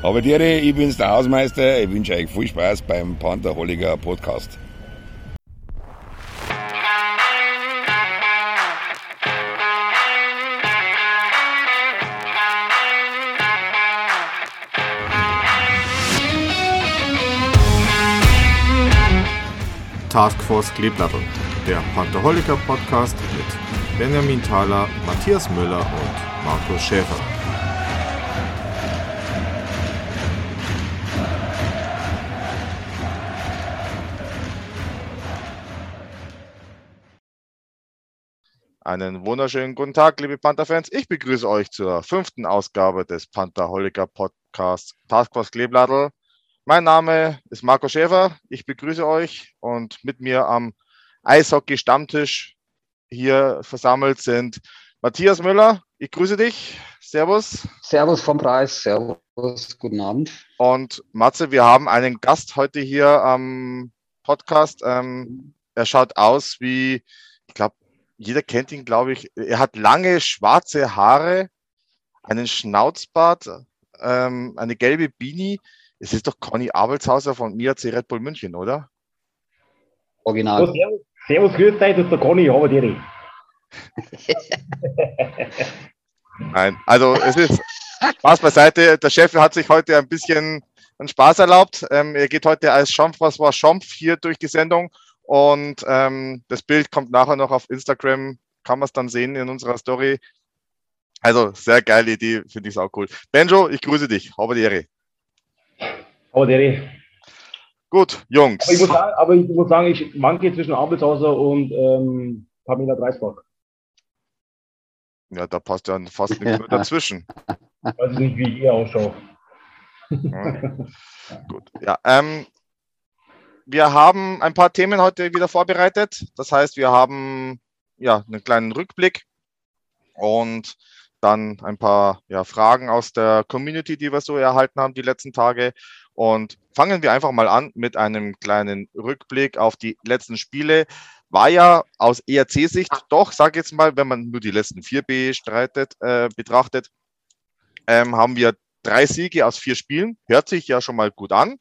Aber Tiere, ich bin's der Hausmeister. Ich wünsche euch viel Spaß beim Pantherholiger Podcast. Taskforce Kleeblattel, der Pantherholiker Podcast mit Benjamin Thaler, Matthias Müller und Markus Schäfer. Einen wunderschönen guten Tag, liebe Panther-Fans. Ich begrüße euch zur fünften Ausgabe des Pantherholiker Podcasts Taskforce Kleeblattel. Mein Name ist Marco Schäfer. Ich begrüße euch und mit mir am Eishockey-Stammtisch hier versammelt sind Matthias Müller. Ich grüße dich. Servus. Servus vom Preis. Servus. Guten Abend. Und Matze, wir haben einen Gast heute hier am Podcast. Ähm, er schaut aus wie, ich glaube, jeder kennt ihn, glaube ich. Er hat lange schwarze Haare, einen Schnauzbart, ähm, eine gelbe Beanie. Es ist doch Conny Abelshauser von MIAC Red Bull München, oder? Original. So, servus, servus, grüß dich, das ist der Conny, habe dir. Nein, also es ist Spaß beiseite. Der Chef hat sich heute ein bisschen einen Spaß erlaubt. Ähm, er geht heute als Schampf, was war Schampf hier durch die Sendung und ähm, das Bild kommt nachher noch auf Instagram, kann man es dann sehen in unserer Story. Also sehr geile Idee, finde ich auch cool. Benjo, ich grüße dich. Habe die Ehre. Habe die Ehre. Gut, Jungs. Aber ich muss sagen, aber ich muss sagen, ich manke zwischen Abelshauser und ähm, Pamela Dreisbach. Ja, da passt ja fast nichts mehr dazwischen. Ich weiß nicht, wie ich eher ausschaue. Gut, ja. Ähm, wir haben ein paar Themen heute wieder vorbereitet. Das heißt, wir haben ja einen kleinen Rückblick und dann ein paar ja, Fragen aus der Community, die wir so erhalten haben die letzten Tage. Und fangen wir einfach mal an mit einem kleinen Rückblick auf die letzten Spiele. War ja aus ERC-Sicht doch, sag jetzt mal, wenn man nur die letzten vier B streitet, äh, betrachtet, ähm, haben wir drei Siege aus vier Spielen. Hört sich ja schon mal gut an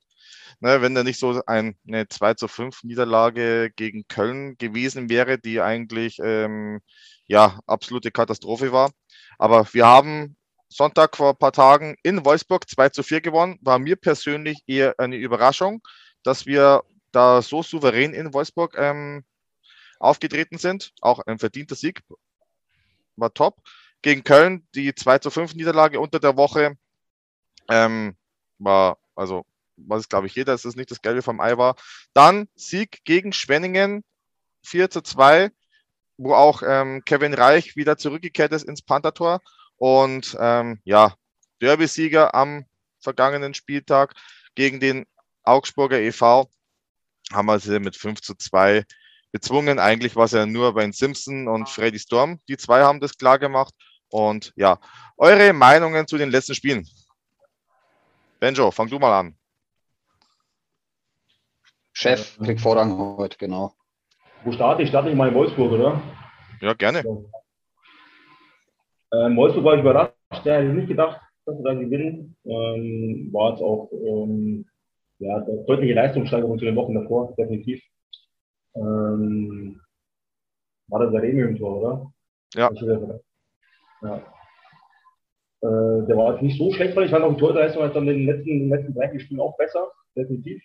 ne, wenn da nicht so ein, eine 2 zu 5 Niederlage gegen Köln gewesen wäre, die eigentlich ähm, ja absolute Katastrophe war. Aber wir haben Sonntag vor ein paar Tagen in Wolfsburg 2 zu 4 gewonnen. War mir persönlich eher eine Überraschung, dass wir da so souverän in Wolfsburg ähm, aufgetreten sind. Auch ein verdienter Sieg. War top. Gegen Köln die 2 zu 5 Niederlage unter der Woche ähm, war also was glaube ich jeder, dass es nicht das Gelbe vom Ei war. Dann Sieg gegen Schwenningen 4 zu 2, wo auch ähm, Kevin Reich wieder zurückgekehrt ist ins Panthertor. Und ähm, ja, Derby-Sieger am vergangenen Spieltag gegen den Augsburger e.V. haben wir sie mit 5 zu 2 bezwungen. Eigentlich war es ja nur bei Simpson und Freddy Storm. Die zwei haben das klar gemacht. Und ja, eure Meinungen zu den letzten Spielen. Benjo, fang du mal an. Chef kriegt Vorrang heute, genau. Wo starte ich? Starte ich mal in Wolfsburg, oder? Ja, gerne. Ähm, Wolfsburg war ich überrascht. Der hätte nicht gedacht, dass wir da gewinnen. Ähm, war jetzt auch ähm, ja, deutliche Leistungssteigerung zu den Wochen davor, definitiv. Ähm, war das der Remi im Tor, oder? Ja. ja. Äh, der war jetzt nicht so schlecht, weil ich fand auch die Torleistung als dann in den letzten, in den letzten drei Spielen auch besser, definitiv.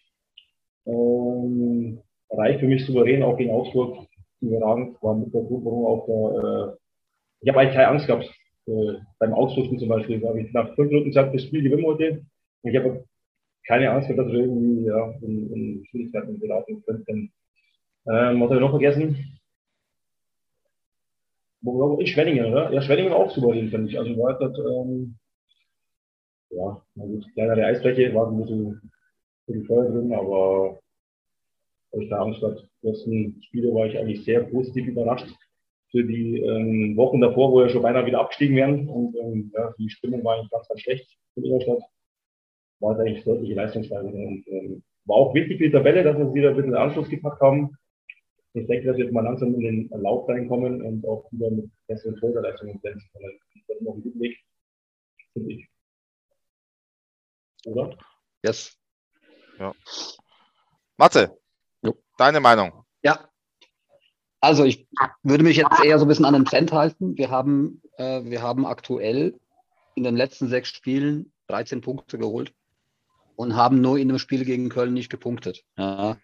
Ähm, reicht für mich souverän auch gegen Augsburg überragend. War mit der Grund, auch der, äh, ich habe eigentlich keine Angst gehabt. Äh, beim Augsburg zum Beispiel Da habe ich nach fünf Minuten gesagt, das Spiel gewinnen heute. Und ich habe keine Angst gehabt, dass wir irgendwie ja, in, in Schwierigkeiten geraten könnten. Ähm, was habe ich noch vergessen? Wo war ich? Schwenningen, oder? Ja, Schwenningen auch souverän, finde ich. Also war das, ähm, ja, na gut, kleinere Eisfläche, war ein bisschen für die Feuer drin, aber ich hat, die letzten Spiele war ich eigentlich sehr positiv überrascht. Für die ähm, Wochen davor, wo wir schon beinahe wieder abgestiegen wären und ähm, ja, die Stimmung war eigentlich ganz, ganz schlecht in Ingolstadt, war es eigentlich deutliche Leistungssteigerung und ähm, war auch wichtig für die Tabelle, dass wir wieder ein bisschen Anschluss gepackt haben. Ich denke, dass wir jetzt mal langsam in den Lauf reinkommen und auch wieder mit besseren Torleistungen glänzen können. Das ist noch ein guter Weg, finde ich. oder? Yes. Matze, Jo. deine Meinung? Ja. Also ich würde mich jetzt eher so ein bisschen an den Trend halten. Wir haben, äh, wir haben aktuell in den letzten sechs Spielen 13 Punkte geholt und haben nur in dem Spiel gegen Köln nicht gepunktet. Ja.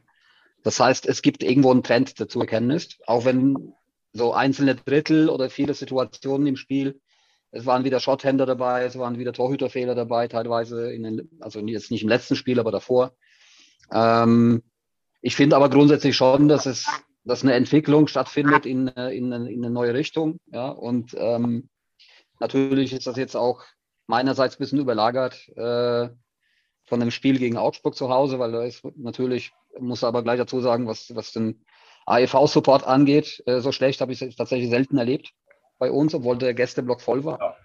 Das heißt, es gibt irgendwo einen Trend, der zu erkennen ist, auch wenn so einzelne Drittel oder viele Situationen im Spiel, es waren wieder Schotthänder dabei, es waren wieder Torhüterfehler dabei, teilweise in den, also jetzt nicht im letzten Spiel, aber davor. Ähm, ich finde aber grundsätzlich schon, dass es, dass eine Entwicklung stattfindet in, äh, in, eine- in eine neue Richtung. Ja, und ähm, natürlich ist das jetzt auch meinerseits ein bisschen überlagert äh, von dem Spiel gegen Augsburg zu Hause, weil da ist natürlich, muss aber gleich dazu sagen, was, was den AEV-Support angeht, äh, so schlecht habe ich es tatsächlich selten erlebt bei uns, obwohl der Gästeblock voll war.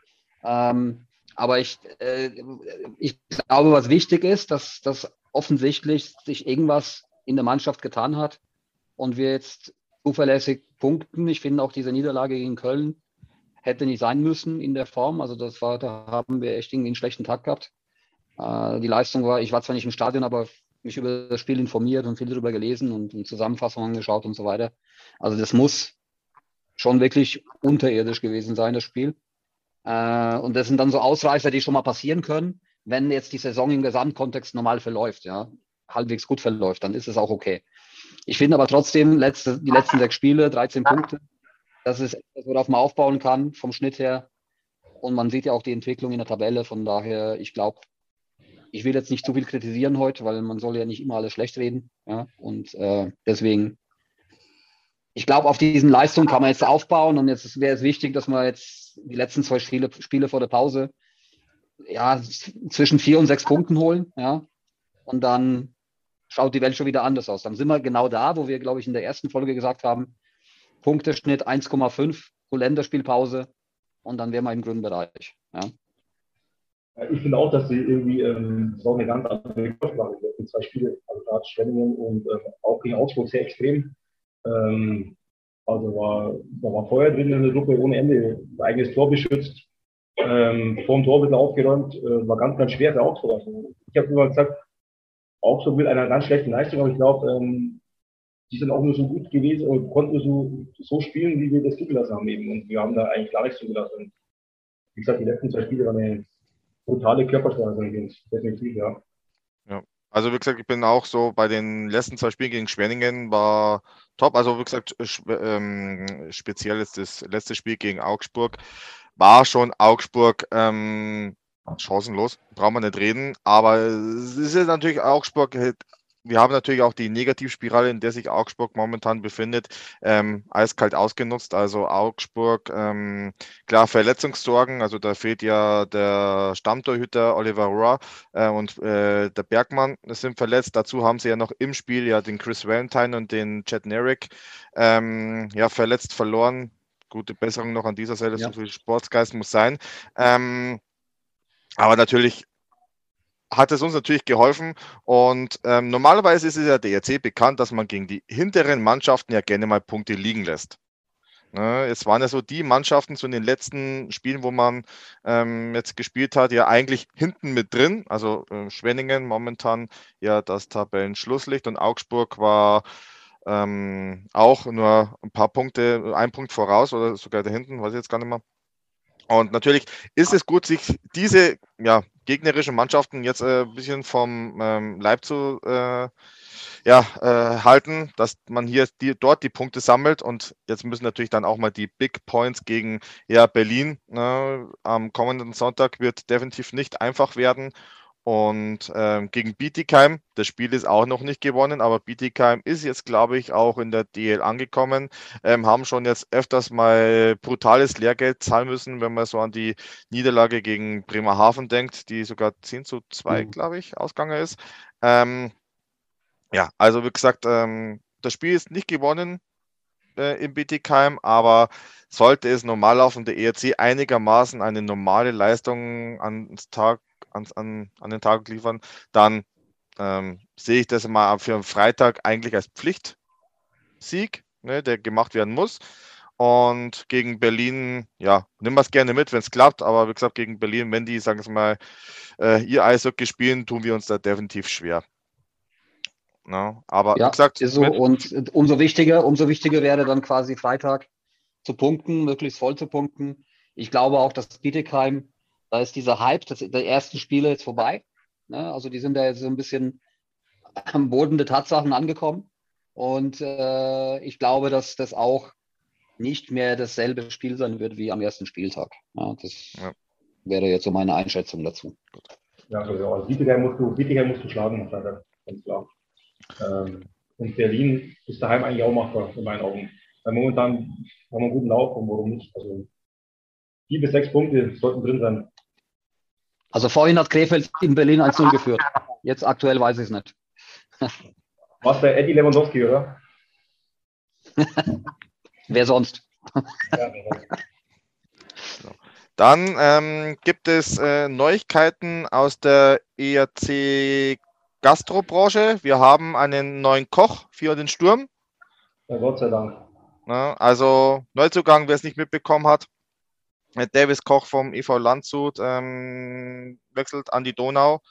Ähm, aber ich, äh, ich glaube, was wichtig ist, dass, dass offensichtlich sich irgendwas in der Mannschaft getan hat und wir jetzt zuverlässig punkten. Ich finde auch diese Niederlage gegen Köln hätte nicht sein müssen in der Form. Also das war, da haben wir echt irgendwie einen schlechten Tag gehabt. Äh, die Leistung war, ich war zwar nicht im Stadion, aber mich über das Spiel informiert und viel darüber gelesen und, und Zusammenfassungen angeschaut und so weiter. Also das muss schon wirklich unterirdisch gewesen sein, das Spiel. Äh, und das sind dann so Ausreißer, die schon mal passieren können, wenn jetzt die Saison im Gesamtkontext normal verläuft, ja, halbwegs gut verläuft, dann ist es auch okay. Ich finde aber trotzdem, letzte, die letzten sechs Spiele, 13 Punkte, das ist etwas, worauf man aufbauen kann, vom Schnitt her. Und man sieht ja auch die Entwicklung in der Tabelle. Von daher, ich glaube, ich will jetzt nicht zu viel kritisieren heute, weil man soll ja nicht immer alles schlecht reden. Ja? Und äh, deswegen, ich glaube, auf diesen Leistungen kann man jetzt aufbauen. Und jetzt wäre es wichtig, dass man jetzt die letzten zwei Spiele, Spiele vor der Pause ja, zwischen vier und sechs Punkten holen. Ja? Und dann schaut die Welt schon wieder anders aus. Dann sind wir genau da, wo wir, glaube ich, in der ersten Folge gesagt haben, Punkteschnitt 1,5 pro Länderspielpause und dann wären wir im grünen Bereich. Ja. Ich finde auch, dass sie irgendwie ähm, so eine ganz andere machen, die letzten zwei Spiele. Also gerade Schwenningen und ähm, auch gegen Augsburg sehr extrem. Ähm, also war, da war Feuer drin in der Gruppe ohne Ende, eigenes Tor beschützt, ähm, vor dem Tor bisschen aufgeräumt, äh, war ganz, ganz schwer für Augsburg. Ich habe immer gesagt, Augsburg will einer ganz schlechten Leistung, aber ich glaube, ähm, die sind auch nur so gut gewesen und konnten nur so, so spielen, wie wir das zugelassen haben eben. Und wir haben da eigentlich gar nichts zugelassen. Und wie gesagt, die letzten zwei Spiele waren eine brutale Körpersprache übrigens, definitiv, ja. Also wie gesagt, ich bin auch so bei den letzten zwei Spielen gegen Schwenningen war top. Also wie gesagt, ähm, speziell ist das letzte Spiel gegen Augsburg war schon Augsburg ähm, chancenlos, brauchen wir nicht reden. Aber es ist natürlich Augsburg. Wir haben natürlich auch die Negativspirale, in der sich Augsburg momentan befindet, ähm, eiskalt ausgenutzt. Also Augsburg, ähm, klar, Verletzungssorgen. Also da fehlt ja der Stammtorhüter Oliver Rohr äh, und äh, der Bergmann sind verletzt. Dazu haben sie ja noch im Spiel ja den Chris Valentine und den Chad Nerrick ähm, ja, verletzt verloren. Gute Besserung noch an dieser Seite, Ja. so viel Sportsgeist muss sein. Ähm, aber natürlich hat es uns natürlich geholfen. Und ähm, normalerweise ist es ja der ERC bekannt, dass man gegen die hinteren Mannschaften ja gerne mal Punkte liegen lässt. Ne, es waren ja so die Mannschaften so in den letzten Spielen, wo man ähm, jetzt gespielt hat, ja eigentlich hinten mit drin. Also äh, Schwenningen momentan ja das Tabellenschlusslicht und Augsburg war ähm, auch nur ein paar Punkte, ein Punkt voraus oder sogar da hinten, weiß ich jetzt gar nicht mehr. Und natürlich ist es gut, sich diese ja, gegnerischen Mannschaften jetzt äh, ein bisschen vom ähm, Leib zu äh, ja, äh, halten, dass man hier die, dort die Punkte sammelt. Und jetzt müssen natürlich dann auch mal die Big Points gegen ja, Berlin ne, am kommenden Sonntag wird definitiv nicht einfach werden. Und ähm, gegen Bietigheim, das Spiel ist auch noch nicht gewonnen, aber Bietigheim ist jetzt, glaube ich, auch in der DL angekommen, ähm, haben schon jetzt öfters mal brutales Lehrgeld zahlen müssen, wenn man so an die Niederlage gegen Bremerhaven denkt, die sogar 10 zu 2, Mhm. glaube ich, ausgegangen ist. Ähm, ja, also wie gesagt, ähm, das Spiel ist nicht gewonnen äh, im Bietigheim, aber sollte es normal laufen, der ERC einigermaßen eine normale Leistung ans Tag, ans, an, an den Tag liefern, dann ähm, sehe ich das mal für einen Freitag eigentlich als Pflichtsieg, ne, der gemacht werden muss. Und gegen Berlin, ja, nimm es gerne mit, wenn es klappt. Aber wie gesagt, gegen Berlin, wenn die, sagen wir mal, äh, ihr Eishockey spielen, tun wir uns da definitiv schwer. No, aber ja, wie gesagt, ist so. Und umso wichtiger, umso wichtiger wäre dann quasi Freitag zu punkten, möglichst voll zu punkten. Ich glaube auch, dass Bietigheim, da ist dieser Hype das, der ersten Spiele jetzt vorbei. Ne? Also die sind da jetzt so ein bisschen am Boden der Tatsachen angekommen. Und äh, ich glaube, dass das auch nicht mehr dasselbe Spiel sein wird wie am ersten Spieltag. Ja, das ja. wäre jetzt so meine Einschätzung dazu. Ja, also, also Bietigheim musst du, Bietigheim musst du schlagen, ganz klar. Ähm, und Berlin ist daheim eigentlich auch machbar, in meinen Augen. Weil momentan haben wir einen guten Lauf und warum nicht? Also vier bis sechs Punkte sollten drin sein. Also vorhin hat Krefeld in Berlin 1-0 geführt. Jetzt aktuell weiß ich es nicht. Was der Eddie Lewandowski, oder? Wer sonst? Dann ähm, gibt es äh, Neuigkeiten aus der ERC Gastrobranche. Wir haben einen neuen Koch für den Sturm. Ja, Gott sei Dank. Na, also Neuzugang, wer es nicht mitbekommen hat. Davis Koch vom EV Landshut ähm, wechselt an die Donau,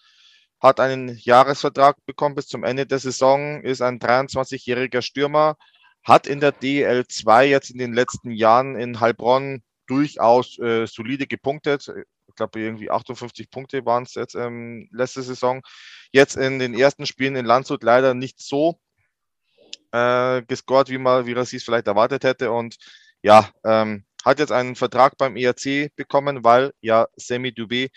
hat einen Jahresvertrag bekommen bis zum Ende der Saison, ist ein 23-jähriger Stürmer, hat in der DL2 jetzt in den letzten Jahren in Heilbronn durchaus äh, solide gepunktet. Ich glaube, irgendwie 58 Punkte waren es jetzt ähm, letzte Saison. Jetzt in den ersten Spielen in Landshut leider nicht so äh, gescored, wie man, wie es vielleicht erwartet hätte. Und ja, ähm, hat jetzt einen Vertrag beim ERC bekommen, weil ja Semi Dubé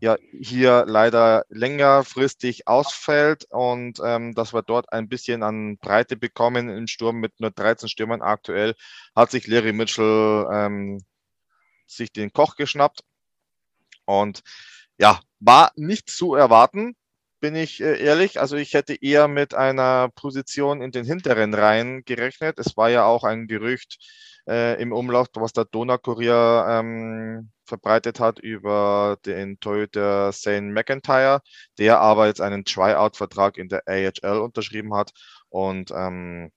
ja hier leider längerfristig ausfällt und ähm, dass wir dort ein bisschen an Breite bekommen im Sturm mit nur 13 Stürmern aktuell, hat sich Larry Mitchell ähm, sich den Koch geschnappt und ja, war nicht zu erwarten, bin ich äh, ehrlich. Also ich hätte eher mit einer Position in den hinteren Reihen gerechnet. Es war ja auch ein Gerücht, äh, im Umlauf, was der Donaukurier ähm, verbreitet hat über den Toyota Zane McIntyre, der aber jetzt einen Tryout-Vertrag in der AHL unterschrieben hat. Und ähm,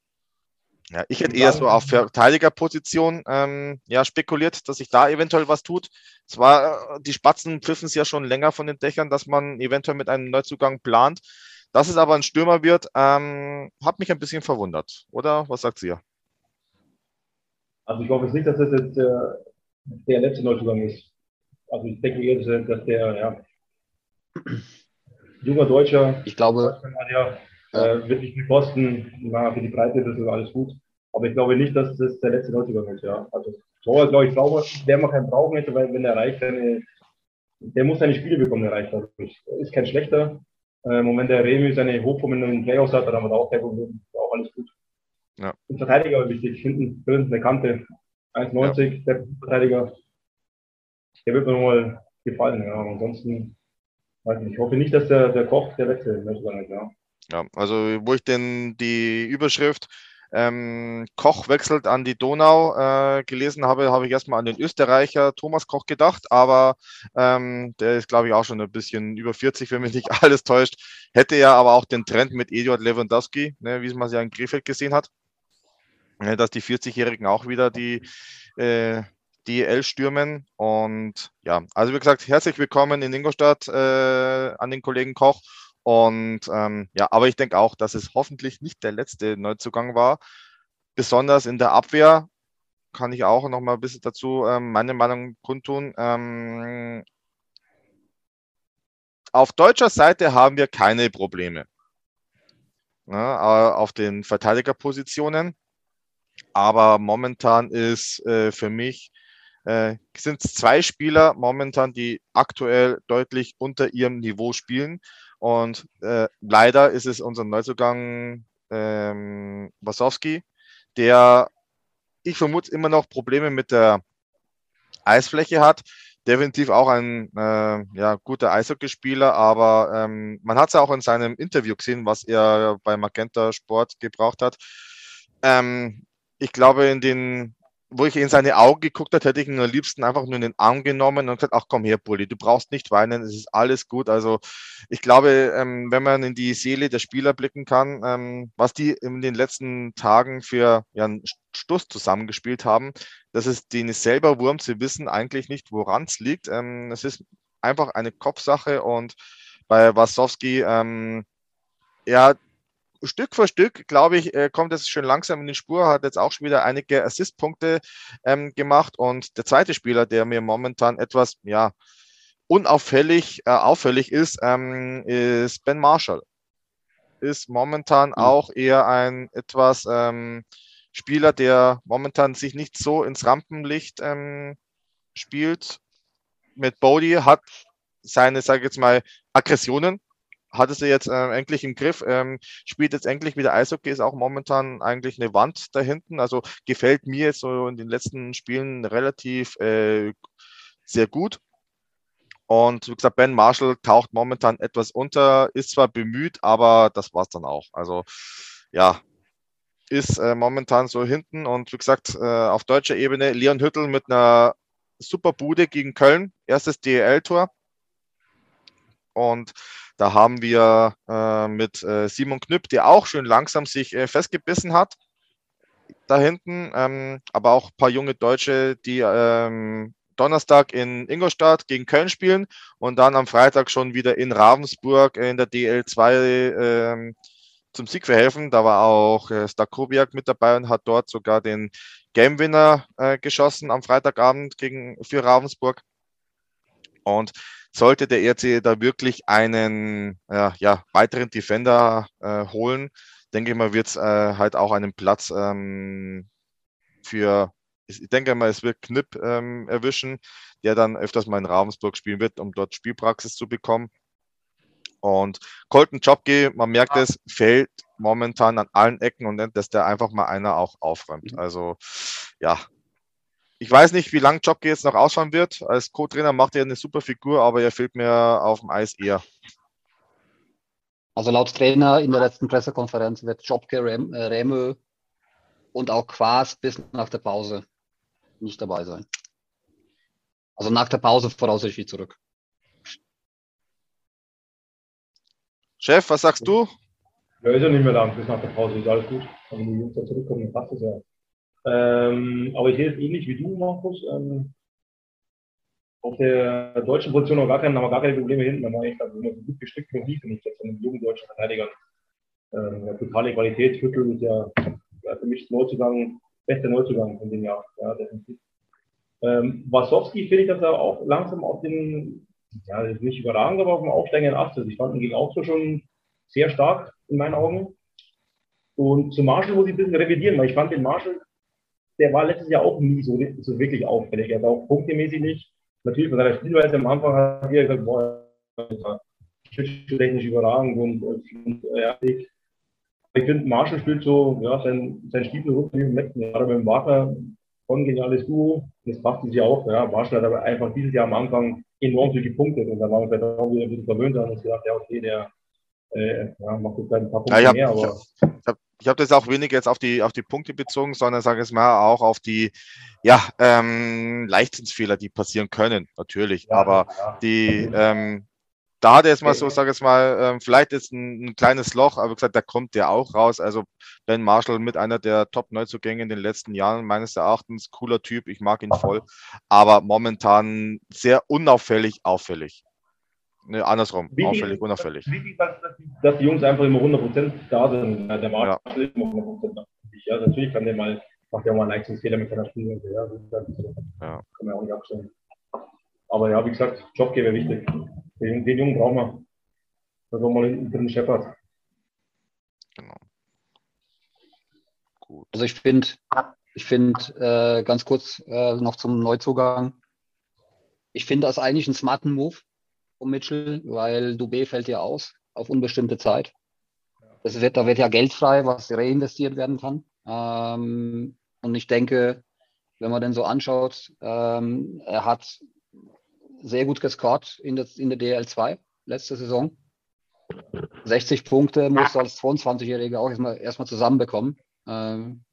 ja, ich hätte eher so auf Verteidigerposition ähm, ja, spekuliert, dass sich da eventuell was tut. Zwar, äh, die Spatzen pfiffen es ja schon länger von den Dächern, dass man eventuell mit einem Neuzugang plant. Dass es aber ein Stürmer wird, ähm, hat mich ein bisschen verwundert. Oder was sagt ihr? Also ich hoffe nicht, dass das jetzt äh, der letzte Neuzugang ist. Also ich denke eher, dass der ja, junger Deutscher, ich glaube, ja, äh, wird nicht viel kosten. Na, für die Breite das ist alles gut. Aber ich glaube nicht, dass das der letzte Neuzugang ist. Ja. Also Torwart, glaube ich, sauber, der man keinen brauchen hätte, weil wenn er reicht, dann, der muss seine Spiele bekommen, der reicht. Also ist kein schlechter. Ähm, und wenn der Remy seine Hochform in den Playoffs hat, dann haben wir da auch Problem. Auch alles gut. Ja. Und Verteidiger wichtig, hinten drin eine Kante, 1,90, ja. der Verteidiger. Der wird mir nochmal gefallen. Ja. Ansonsten, weiß nicht, ich hoffe nicht, dass der, der Koch der letzte ist. Ja. ja, also wo ich denn die Überschrift ähm, Koch wechselt an die Donau äh, gelesen habe, habe ich erstmal an den Österreicher Thomas Koch gedacht, aber ähm, der ist, glaube ich, auch schon ein bisschen über 40, wenn mich nicht alles täuscht. Hätte ja aber auch den Trend mit Eduard Lewandowski, ne, wie man es ja in Krefeld gesehen hat dass die 40-Jährigen auch wieder die äh, DL stürmen. Und ja, also wie gesagt, herzlich willkommen in Ingolstadt äh, an den Kollegen Koch. Und ähm, ja, aber ich denke auch, dass es hoffentlich nicht der letzte Neuzugang war. Besonders in der Abwehr kann ich auch noch mal ein bisschen dazu ähm, meine Meinung kundtun. Ähm, auf deutscher Seite haben wir keine Probleme. Ja, auf den Verteidigerpositionen. Aber momentan ist äh, für mich, äh, sind es zwei Spieler momentan, die aktuell deutlich unter ihrem Niveau spielen. Und äh, leider ist es unser Neuzugang ähm, Wasowski, der, ich vermute, immer noch Probleme mit der Eisfläche hat. Definitiv auch ein äh, ja, guter Eishockeyspieler, aber ähm, man hat es ja auch in seinem Interview gesehen, was er bei Magenta Sport gebraucht hat. Ähm, ich glaube, in den wo ich in seine Augen geguckt habe, hätte ich ihn am liebsten einfach nur in den Arm genommen und gesagt, ach komm her, Bulli, du brauchst nicht weinen, es ist alles gut. Also ich glaube, ähm, wenn man in die Seele der Spieler blicken kann, ähm, was die in den letzten Tagen für ja, einen Stuss zusammengespielt haben, das ist denen selber Wurm, sie wissen eigentlich nicht, woran es liegt. Ähm, es ist einfach eine Kopfsache und bei Wasowski, ähm, ja, Stück für Stück, glaube ich, äh, kommt es schön langsam in die Spur, hat jetzt auch schon wieder einige Assistpunkte ähm, gemacht. Und der zweite Spieler, der mir momentan etwas, ja, unauffällig, äh, auffällig ist, ähm, ist Ben Marshall. Ist momentan mhm. auch eher ein etwas ähm, Spieler, der momentan sich nicht so ins Rampenlicht ähm, spielt. Mit Bodie hat seine, sage ich jetzt mal, Aggressionen hat es jetzt äh, endlich im Griff, ähm, spielt jetzt endlich wieder Eishockey, ist auch momentan eigentlich eine Wand da hinten. Also gefällt mir jetzt so in den letzten Spielen relativ äh, sehr gut. Und wie gesagt, Ben Marshall taucht momentan etwas unter, ist zwar bemüht, aber das war es dann auch. Also ja, ist äh, momentan so hinten. Und wie gesagt, äh, auf deutscher Ebene Leon Hüttel mit einer super Bude gegen Köln, erstes DEL-Tor. Und da haben wir äh, mit äh, Simon Knüpp, der auch schön langsam sich äh, festgebissen hat, da hinten, ähm, aber auch ein paar junge Deutsche, die ähm, Donnerstag in Ingolstadt gegen Köln spielen und dann am Freitag schon wieder in Ravensburg in der DL2 ähm, zum Sieg verhelfen. Da war auch äh, Stakowiak mit dabei und hat dort sogar den Game Winner äh, geschossen am Freitagabend gegen, für Ravensburg. Und sollte der ERC da wirklich einen äh, ja, weiteren Defender äh, holen, denke ich mal, wird es äh, halt auch einen Platz ähm, für, ich denke mal, es wird Knipp ähm, erwischen, der dann öfters mal in Ravensburg spielen wird, um dort Spielpraxis zu bekommen. Und Colton Jobke, man merkt es, fällt momentan an allen Ecken und dass der einfach mal einer auch aufräumt. Mhm. Also ja, ich weiß nicht, wie lange Jobke jetzt noch ausfahren wird. Als Co-Trainer macht er eine super Figur, aber er fehlt mir auf dem Eis eher. Also laut Trainer in der letzten Pressekonferenz wird Jobke, Rem, äh, Remö und auch Quas bis nach der Pause nicht dabei sein. Also nach der Pause voraussichtlich zurück. Chef, was sagst du? Ja, ist ja nicht mehr lang bis nach der Pause, ist alles gut. Wenn die Jungs da zurückkommen, passt es ja. Ähm, aber ich sehe es ähnlich wie du, Markus. Ähm, auf der deutschen Position haben wir gar keine, haben wir gar keine Probleme hinten. Da mache ich also immer so gut gestrickt wie nie, finde ich, jetzt von den jungen deutschen Verteidigern. Ähm, totale Qualität. Viertel ist ja, ja für mich Neuzugang, bester Neuzugang in dem Jahr. Ja, definitiv. Ähm, Wasowski finde ich, dass er auch langsam auf den, ja, nicht überragend, aber auf dem aufsteigenden Ast ist. Ich fand ihn gegen auch so schon sehr stark in meinen Augen. Und zu Marshall muss ich ein bisschen revidieren, weil ich fand den Marshall der war letztes Jahr auch nie so, so wirklich auffällig. Er war auch punktemäßig nicht. Natürlich von seiner Spielweise am Anfang hat er gesagt, boah, technisch überragend und, und ja, ich, ich finde, Marshall spielt so, ja, sein, sein Stiefel rund wie im letzten Jahr mit dem Wagner von geniales Duo. Das passt sich auch. Ja. Marshall hat aber einfach dieses Jahr am Anfang enorm viel gepunktet und da waren wir vielleicht auch wieder ein bisschen verwöhnt und gedacht, ja, okay, der äh, ja, macht jetzt ein paar Punkte ja, mehr, aber. Ich habe ich habe das auch weniger jetzt auf die, auf die Punkte bezogen, sondern sage es mal auch auf die ja, ähm, Leichtsinnsfehler, die passieren können, natürlich. Ja, Aber ja. die, ähm, da hat er jetzt mal so, sage ich mal, ähm, vielleicht ist ein, ein, kleines Loch, aber wie gesagt, da kommt der auch raus. Also Ben Marshall mit einer der Top-Neuzugänge in den letzten Jahren, meines Erachtens, cooler Typ, ich mag ihn voll, aber momentan sehr unauffällig, auffällig. Ne, andersrum, wichtig, auffällig, unauffällig. Wichtig, dass, dass, die Jungs einfach immer 100% da sind. Der Markt ja. ist immer 100% da. Ja, natürlich kann der mal, macht ja auch mal einen Leistungsfehler mit seiner Spielung. Ja, das ist so. ja. Kann man auch nicht abstellen. Aber ja, wie gesagt, Jobgeber wichtig. Den, den Jungen brauchen wir. Da wir mal drin scheppert. Genau. Gut. Also ich finde, ich finde äh, ganz kurz äh, noch zum Neuzugang. Ich finde das eigentlich einen smarten Move um Mitchell, weil Dubé fällt ja aus auf unbestimmte Zeit. Das wird, da wird ja Geld frei, was reinvestiert werden kann. Ähm, und ich denke, wenn man den so anschaut, ähm, er hat sehr gut gescored in der, in der DL2 letzte Saison. 60 Punkte musst du als 22-Jähriger auch erstmal, erstmal zusammenbekommen. Ähm,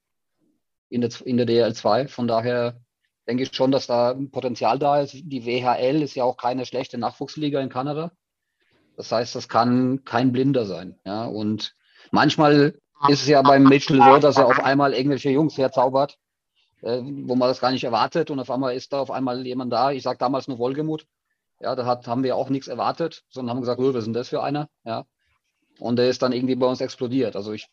in der, in der DL2. Von daher denke ich schon, dass da Potenzial da ist. Die WHL ist ja auch keine schlechte Nachwuchsliga in Kanada. Das heißt, das kann kein Blinder sein. Ja, und manchmal ist es ja beim Mitchell so, dass er auf einmal irgendwelche Jungs herzaubert, äh, wo man das gar nicht erwartet und auf einmal ist da auf einmal jemand da. Ich sage damals nur Wolgemut. Ja, da hat, haben wir auch nichts erwartet, sondern haben gesagt, oh, ist denn das für einer? Ja. Und der ist dann irgendwie bei uns explodiert. Also ich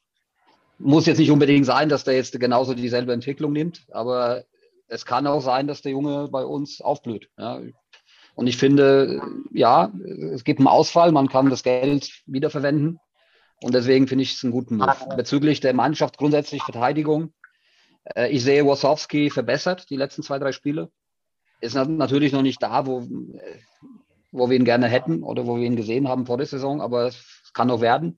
muss jetzt nicht unbedingt sein, dass der jetzt genauso dieselbe Entwicklung nimmt, aber es kann auch sein, dass der Junge bei uns aufblüht. Ja. Und ich finde, ja, es gibt einen Ausfall, man kann das Geld wiederverwenden. Und deswegen finde ich es einen guten Move. Bezüglich der Mannschaft grundsätzlich Verteidigung. Äh, ich sehe Wasowski verbessert die letzten zwei, drei Spiele. Ist natürlich noch nicht da, wo, wo wir ihn gerne hätten oder wo wir ihn gesehen haben vor der Saison, aber es kann noch werden.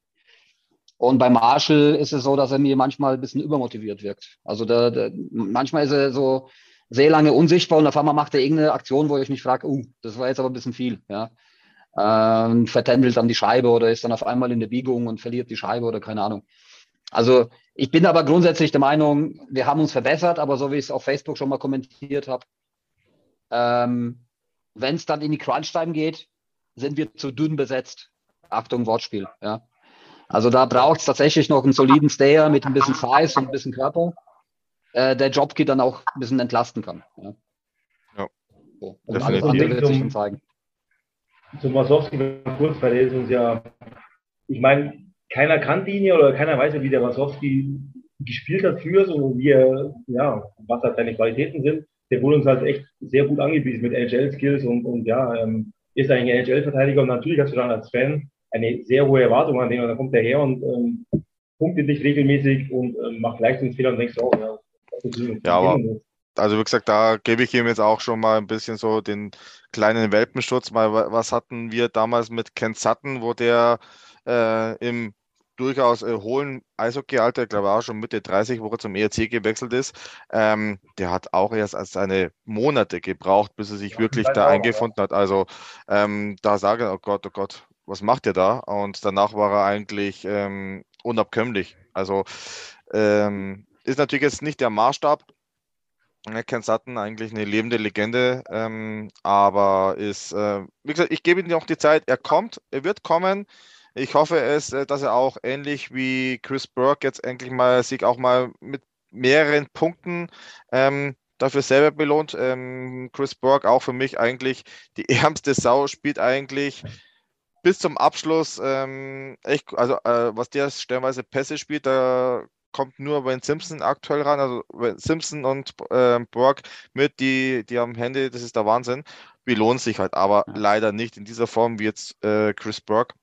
Und bei Marshall ist es so, dass er mir manchmal ein bisschen übermotiviert wirkt. Also da, da, manchmal ist er so sehr lange unsichtbar und auf einmal macht er irgendeine Aktion, wo ich mich frage, uh, das war jetzt aber ein bisschen viel. Ja. Ähm, vertändelt dann die Scheibe oder ist dann auf einmal in der Biegung und verliert die Scheibe oder keine Ahnung. Also ich bin aber grundsätzlich der Meinung, wir haben uns verbessert, aber so wie ich es auf Facebook schon mal kommentiert habe, ähm, wenn es dann in die Crunch-Time geht, sind wir zu dünn besetzt. Achtung, Wortspiel. Ja. Also da braucht es tatsächlich noch einen soliden Stayer mit ein bisschen Size und ein bisschen Körper, äh, der Jobkit dann auch ein bisschen entlasten kann. Ja. ja. So. Und alles andere wird sich dann zeigen. Zum Wasowski kurz, weil der ist uns ja, ich meine, keiner kannte ihn ja oder keiner weiß ja, wie der Wasowski gespielt hat für und wie er, ja, was halt seine Qualitäten sind. Der wurde uns halt echt sehr gut angewiesen mit NHL-Skills und, und ja, ähm, ist eigentlich ein NHL-Verteidiger und natürlich hast du dann als Fan eine sehr hohe Erwartung an den und dann kommt er her und ähm, punktet dich regelmäßig und ähm, macht Leistungsfehler und denkst auch, ja, ja, aber also wie gesagt, da gebe ich ihm jetzt auch schon mal ein bisschen so den kleinen Welpenschutz. Mal, was hatten wir damals mit Ken Sutton, wo der äh, im durchaus äh, hohen Eishockey-Alter, ich glaube auch schon Mitte 30, wo er zum ERC gewechselt ist, ähm, der hat auch erst als seine Monate gebraucht, bis er sich ja, wirklich da eingefunden hat. Also ähm, da sage ich, oh Gott, oh Gott, was macht ihr da? Und danach war er eigentlich ähm, unabkömmlich. Also ähm, ist natürlich jetzt nicht der Maßstab. Ken Sutton eigentlich eine lebende Legende, ähm, aber ist, äh, wie gesagt, ich gebe ihm noch die Zeit. Er kommt, er wird kommen. Ich hoffe es, äh, dass er auch ähnlich wie Chris Burke jetzt endlich mal sich auch mal mit mehreren Punkten ähm, dafür selber belohnt. Ähm, Chris Burke auch für mich eigentlich die ärmste Sau, spielt eigentlich bis zum Abschluss ähm, echt, also äh, was der stellenweise Pässe spielt, da kommt nur Wayne Simpson aktuell ran. Also Simpson und äh, Borg mit, die, die am Handy, das ist der Wahnsinn. Belohnt sich halt, aber ja. leider nicht in dieser Form wie jetzt äh, Chris Burke.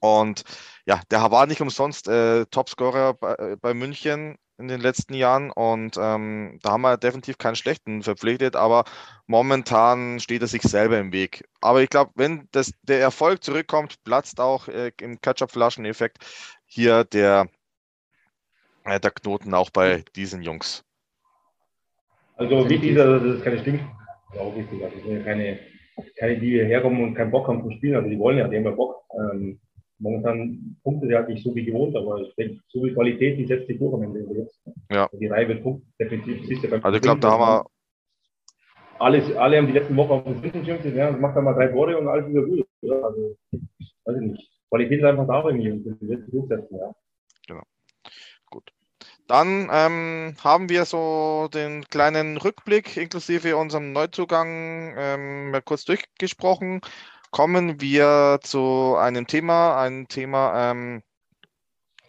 Und ja, der war nicht umsonst äh, Topscorer bei, äh, bei München in den letzten Jahren und ähm, da haben wir definitiv keinen schlechten verpflichtet, aber momentan steht er sich selber im Weg. Aber ich glaube, wenn das, der Erfolg zurückkommt, platzt auch äh, im Ketchup-Flaschen-Effekt hier der, äh, der Knoten auch bei diesen Jungs. Also ist, dass das keine Stimmt. Auch wichtig. Also ja keine, keine, die herkommen und keinen Bock haben zu spielen. Also die wollen ja, die haben ja Bock. Ähm, momentan punktet er halt nicht so wie gewohnt, aber ich denke, so viel Qualität, die setzt sich durch am Ende jetzt. Ja. Die Reihe wird punkten, definitiv. Siehst du, also ich glaube, da haben wir. Alles, alle haben die letzten Wochen auf dem Fünften ja, macht dann mal drei Tore und alles wieder gut. Oder? Also, weiß ich nicht. Qualität ist einfach da bei mir und die wird durchsetzen, ja. Genau. Gut. Dann ähm, haben wir so den kleinen Rückblick inklusive unserem Neuzugang ähm, mal kurz durchgesprochen kommen wir zu einem Thema, ein Thema, ähm,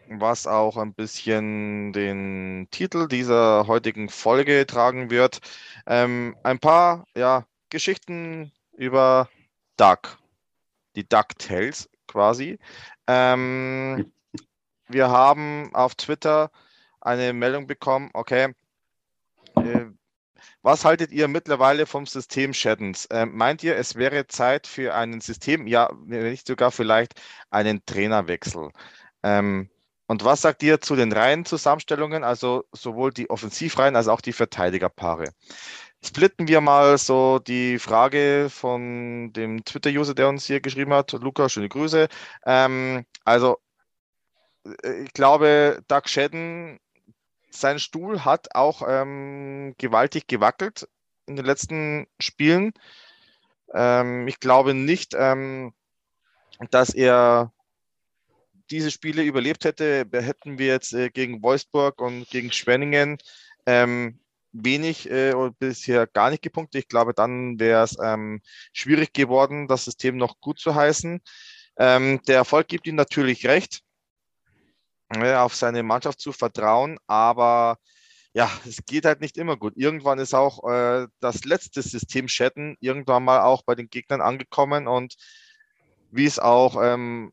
was auch ein bisschen den Titel dieser heutigen Folge tragen wird. Ähm, ein paar ja, Geschichten über Duck, die DuckTales quasi. Ähm, wir haben auf Twitter eine Meldung bekommen, okay, äh, was haltet ihr mittlerweile vom System Shaddens? Ähm, meint ihr, es wäre Zeit für einen System, ja, wenn nicht sogar vielleicht einen Trainerwechsel? Ähm, und was sagt ihr zu den Reihenzusammenstellungen, also sowohl die Offensivreihen als auch die Verteidigerpaare? Splitten wir mal so die Frage von dem Twitter-User, der uns hier geschrieben hat. Luca, schöne Grüße. Ähm, also, äh, ich glaube, Doug Shedden sein Stuhl hat auch ähm, gewaltig gewackelt in den letzten Spielen. Ähm, ich glaube nicht, ähm, dass er diese Spiele überlebt hätte, hätten wir jetzt äh, gegen Wolfsburg und gegen Schwenningen ähm, wenig äh, oder bisher gar nicht gepunktet. Ich glaube, dann wäre es ähm, schwierig geworden, das System noch gut zu heißen. Ähm, der Erfolg gibt ihm natürlich recht, auf seine Mannschaft zu vertrauen, aber ja, es geht halt nicht immer gut. Irgendwann ist auch äh, das letzte System Chatten irgendwann mal auch bei den Gegnern angekommen und wie es auch ähm,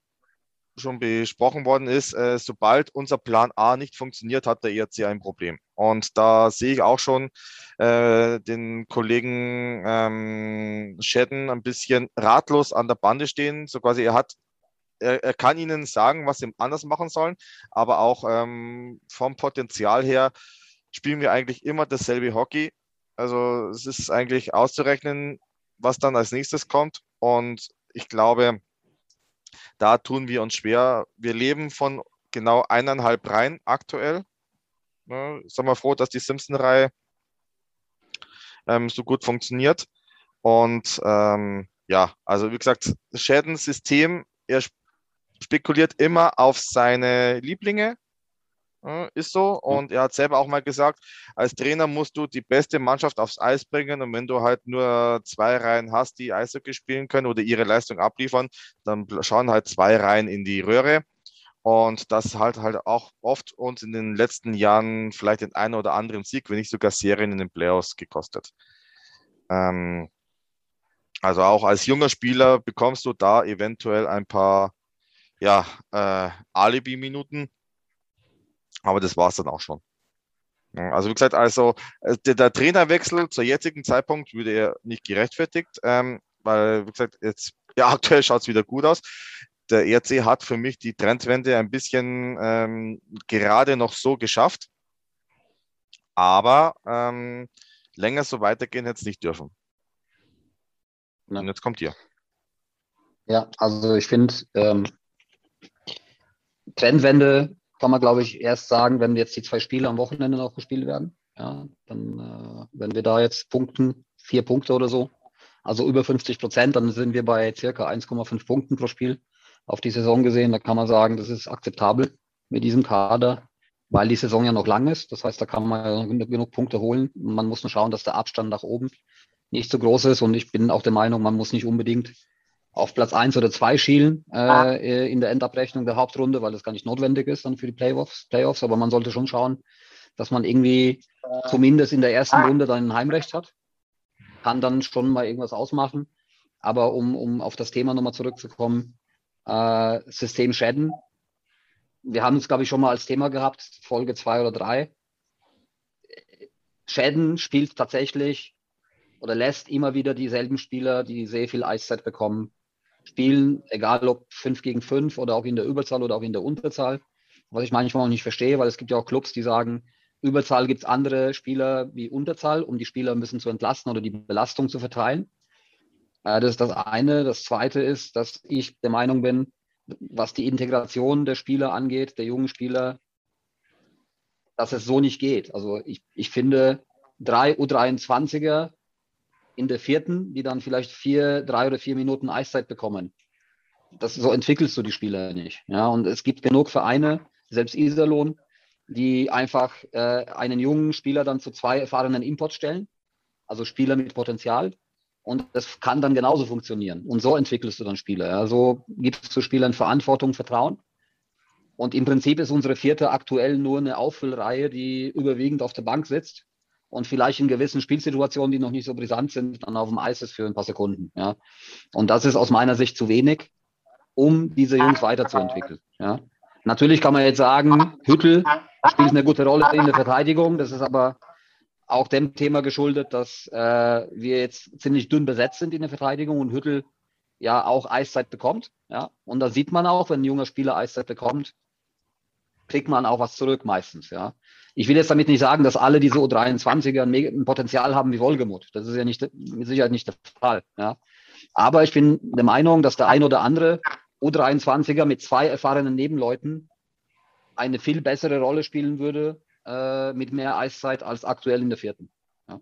schon besprochen worden ist, äh, sobald unser Plan A nicht funktioniert, hat der ERC ein Problem. Und da sehe ich auch schon äh, den Kollegen ähm, Shedden ein bisschen ratlos an der Bande stehen. So quasi, er hat, er, er kann ihnen sagen, was sie anders machen sollen, aber auch ähm, vom Potenzial her spielen wir eigentlich immer dasselbe Hockey. Also es ist eigentlich auszurechnen, was dann als nächstes kommt. Und ich glaube, da tun wir uns schwer. Wir leben von genau eineinhalb Reihen aktuell. Ne, sind wir froh, dass die Simpson-Reihe ähm, so gut funktioniert. Und ähm, ja, also wie gesagt, Schädensystem, er spekuliert immer auf seine Lieblinge ist so. Und er hat selber auch mal gesagt, als Trainer musst du die beste Mannschaft aufs Eis bringen. Und wenn du halt nur zwei Reihen hast, die Eishockey spielen können oder ihre Leistung abliefern, dann schauen halt zwei Reihen in die Röhre. Und das halt halt auch oft uns in den letzten Jahren vielleicht den einen oder anderen Sieg, wenn nicht sogar Serien in den Playoffs gekostet. Ähm, also auch als junger Spieler bekommst du da eventuell ein paar ja, äh, Alibi-Minuten aber das war es dann auch schon. Also wie gesagt, also äh, der, der, Trainerwechsel zur jetzigen Zeitpunkt würde er nicht gerechtfertigt, ähm, weil wie gesagt, jetzt ja, aktuell schaut es wieder gut aus. Der ERC hat für mich die Trendwende ein bisschen ähm, gerade noch so geschafft, aber ähm, länger so weitergehen hätte es nicht dürfen. Und jetzt kommt ihr. Ja, also ich finde, ähm, Trendwende kann man, glaube ich, erst sagen, wenn jetzt die zwei Spiele am Wochenende noch gespielt werden. Ja, dann, äh, wenn wir da jetzt punkten, vier Punkte oder so, also über 50 Prozent, dann sind wir bei circa 1,5 Punkten pro Spiel auf die Saison gesehen. Da kann man sagen, das ist akzeptabel mit diesem Kader, weil die Saison ja noch lang ist. Das heißt, da kann man genug Punkte holen. Man muss nur schauen, dass der Abstand nach oben nicht so groß ist. Und ich bin auch der Meinung, man muss nicht unbedingt auf Platz 1 oder 2 schielen äh, äh, in der Endabrechnung der Hauptrunde, weil das gar nicht notwendig ist dann für die Playoffs. Playoffs. Aber man sollte schon schauen, dass man irgendwie zumindest in der ersten Runde dann ein Heimrecht hat. Kann dann schon mal irgendwas ausmachen. Aber um, um auf das Thema nochmal zurückzukommen, äh, System Schäden. Wir haben es, glaube ich, schon mal als Thema gehabt, Folge 2 oder 3. Schäden spielt tatsächlich oder lässt immer wieder dieselben Spieler, die sehr viel Eiszeit bekommen, spielen, egal ob 5 gegen 5 oder auch in der Überzahl oder auch in der Unterzahl. Was ich manchmal auch nicht verstehe, weil es gibt ja auch Clubs, die sagen, Überzahl gibt es andere Spieler wie Unterzahl, um die Spieler ein bisschen zu entlasten oder die Belastung zu verteilen. Äh, das ist das eine. Das zweite ist, dass ich der Meinung bin, was die Integration der Spieler angeht, der jungen Spieler, dass es so nicht geht. Also ich, ich finde, drei U23er in der vierten, die dann vielleicht vier, drei oder vier Minuten Eiszeit bekommen. Das, so entwickelst du die Spieler nicht. Ja, und es gibt genug Vereine, selbst Iserlohn, die einfach äh, einen jungen Spieler dann zu zwei erfahrenen Imports stellen, also Spieler mit Potenzial. Und das kann dann genauso funktionieren. Und so entwickelst du dann Spieler. Ja. So gibst du Spielern Verantwortung, Vertrauen. Und im Prinzip ist unsere vierte aktuell nur eine Auffüllreihe, die überwiegend auf der Bank sitzt und vielleicht in gewissen Spielsituationen, die noch nicht so brisant sind, dann auf dem Eis ist für ein paar Sekunden. Ja. Und das ist aus meiner Sicht zu wenig, um diese Jungs weiterzuentwickeln. Ja. Natürlich kann man jetzt sagen, Hüttel spielt eine gute Rolle in der Verteidigung. Das ist aber auch dem Thema geschuldet, dass äh, wir jetzt ziemlich dünn besetzt sind in der Verteidigung und Hüttel ja auch Eiszeit bekommt. Ja. Und da sieht man auch, wenn ein junger Spieler Eiszeit bekommt, kriegt man auch was zurück meistens. Ja. Ich will jetzt damit nicht sagen, dass alle diese U23er ein Potenzial haben wie Wolgemut. Das ist ja nicht, mit Sicherheit nicht der Fall. Ja. Aber ich bin der Meinung, dass der ein oder andere U23er mit zwei erfahrenen Nebenleuten eine viel bessere Rolle spielen würde äh, mit mehr Eiszeit als aktuell in der vierten. Ja.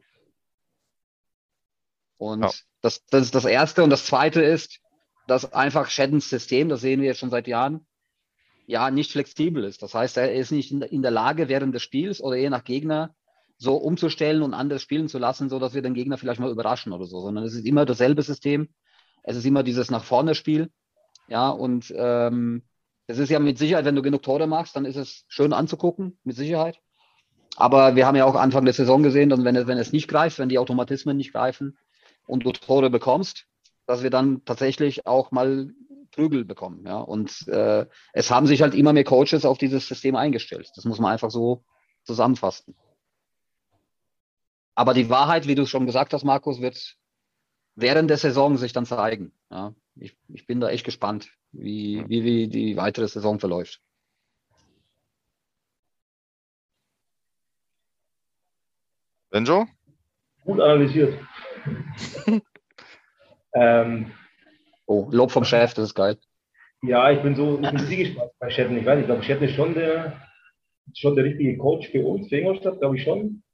Und Ja. das, das ist das Erste. Und das Zweite ist, dass einfach Shaddens System, das sehen wir jetzt schon seit Jahren, ja, nicht flexibel ist. Das heißt, er ist nicht in, der Lage, während des Spiels oder je nach Gegner so umzustellen und anders spielen zu lassen, so dass wir den Gegner vielleicht mal überraschen oder so, sondern es ist immer dasselbe System. Es ist immer dieses nach vorne Spiel. Ja, und ähm, das ist ja mit Sicherheit, wenn du genug Tore machst, dann ist es schön anzugucken, mit Sicherheit. Aber wir haben ja auch Anfang der Saison gesehen, dass wenn wenn es nicht greift, wenn die Automatismen nicht greifen und du Tore bekommst, dass wir dann tatsächlich auch mal Prügel bekommen. Ja? Und äh, es haben sich halt immer mehr Coaches auf dieses System eingestellt. Das muss man einfach so zusammenfassen. Aber die Wahrheit, wie du schon gesagt hast, Markus, wird während der Saison sich dann zeigen. Ja? Ich, ich bin da echt gespannt, wie, wie, wie die weitere Saison verläuft. Benjo? Gut analysiert. ähm, Oh, Lob vom Chef, das ist geil. ja, ich bin so ich bin zwiegespalten bei Schetten. Ich weiß nicht, ich glaube, Schetten ist schon der, schon der richtige Coach für uns, für Ingolstadt, glaube ich schon.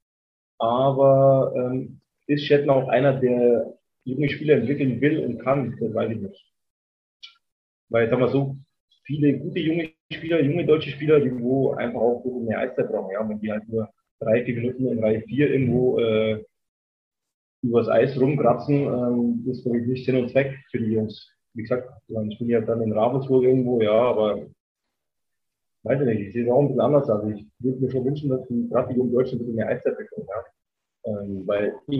Aber ähm, ist Schetten auch einer, der junge Spieler entwickeln will und kann? Das weiß ich nicht. Weil, sagen wir so, viele gute junge Spieler, junge deutsche Spieler, die wo einfach auch mehr Eiszeit brauchen. Ja, wenn die halt nur drei, vier Minuten in Reihe 4 irgendwo äh, übers Eis rumkratzen, ähm, ist, glaube ich, nicht Sinn und Zweck für die Jungs. Wie gesagt, ich bin ja dann in Ravensburg irgendwo, ja, aber weiß ich nicht, ich sehe es auch ein bisschen anders. Also ich würde mir schon wünschen, dass die, gerade die jungen Deutschen ein bisschen mehr Eiszeit bekommen, ja. Ähm, weil die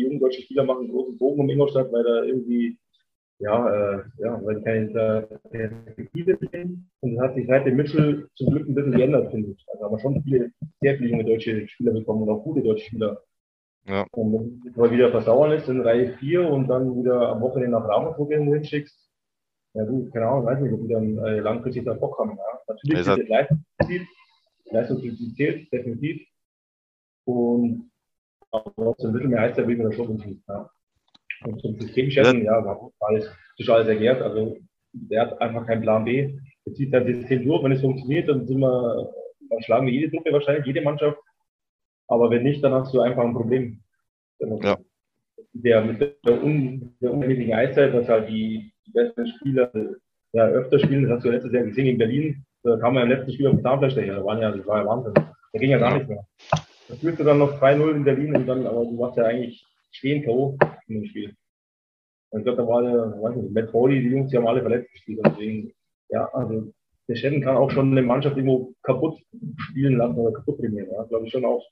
jungen deutschen Spieler machen einen großen Bogen um Ingolstadt, weil da irgendwie, ja, äh, ja, weil die keine äh, Perspektive sehen. Und das hat sich seit dem Mitchell zum Glück ein bisschen geändert, finde ich. Also haben wir schon viele, sehr viele junge deutsche Spieler bekommen und auch gute deutsche Spieler. Ja. Und wenn du mal wieder versauern ist in Reihe 4 und dann wieder am Wochenende nach Ravensburg hinschickst, ja du, keine Ahnung, weiß nicht, ob die dann äh, langfristig da Bock haben. Ja. Natürlich Es ist Leistungsziel, Leistungsziel zählt, definitiv. Und aber so ein bisschen mehr Eiszeit will ich mir da schon wünschen. Ja. Und zum Systemchefen, ja, ja das ist alles erklärt. Also der hat einfach keinen Plan B. Er zieht sein System durch, wenn es funktioniert, dann sind wir, dann schlagen wir jede Truppe wahrscheinlich, jede Mannschaft. Aber wenn nicht, dann hast du einfach ein Problem. Ja. Der mit der, un, der unmäßigen Eiszeit, dass halt die, die besten Spieler ja, öfter spielen, das hast du letztes Jahr gesehen in Berlin. Da kam ja im letzten Spiel auf den Zahnfleisch daher. Da, waren ja, das war ja Wahnsinn. Da ging ja gar nichts mehr. Da führst du dann noch 2-0 in Berlin und dann, aber du warst ja eigentlich stehen K.O. in dem Spiel. Und ich glaube, da war der, weiß nicht, Matt Foley, die Jungs, die haben alle verletzt gespielt. Deswegen, ja, also der Schetten kann auch schon eine Mannschaft irgendwo kaputt spielen lassen oder kaputt trainieren. Ja, glaube ich schon auch.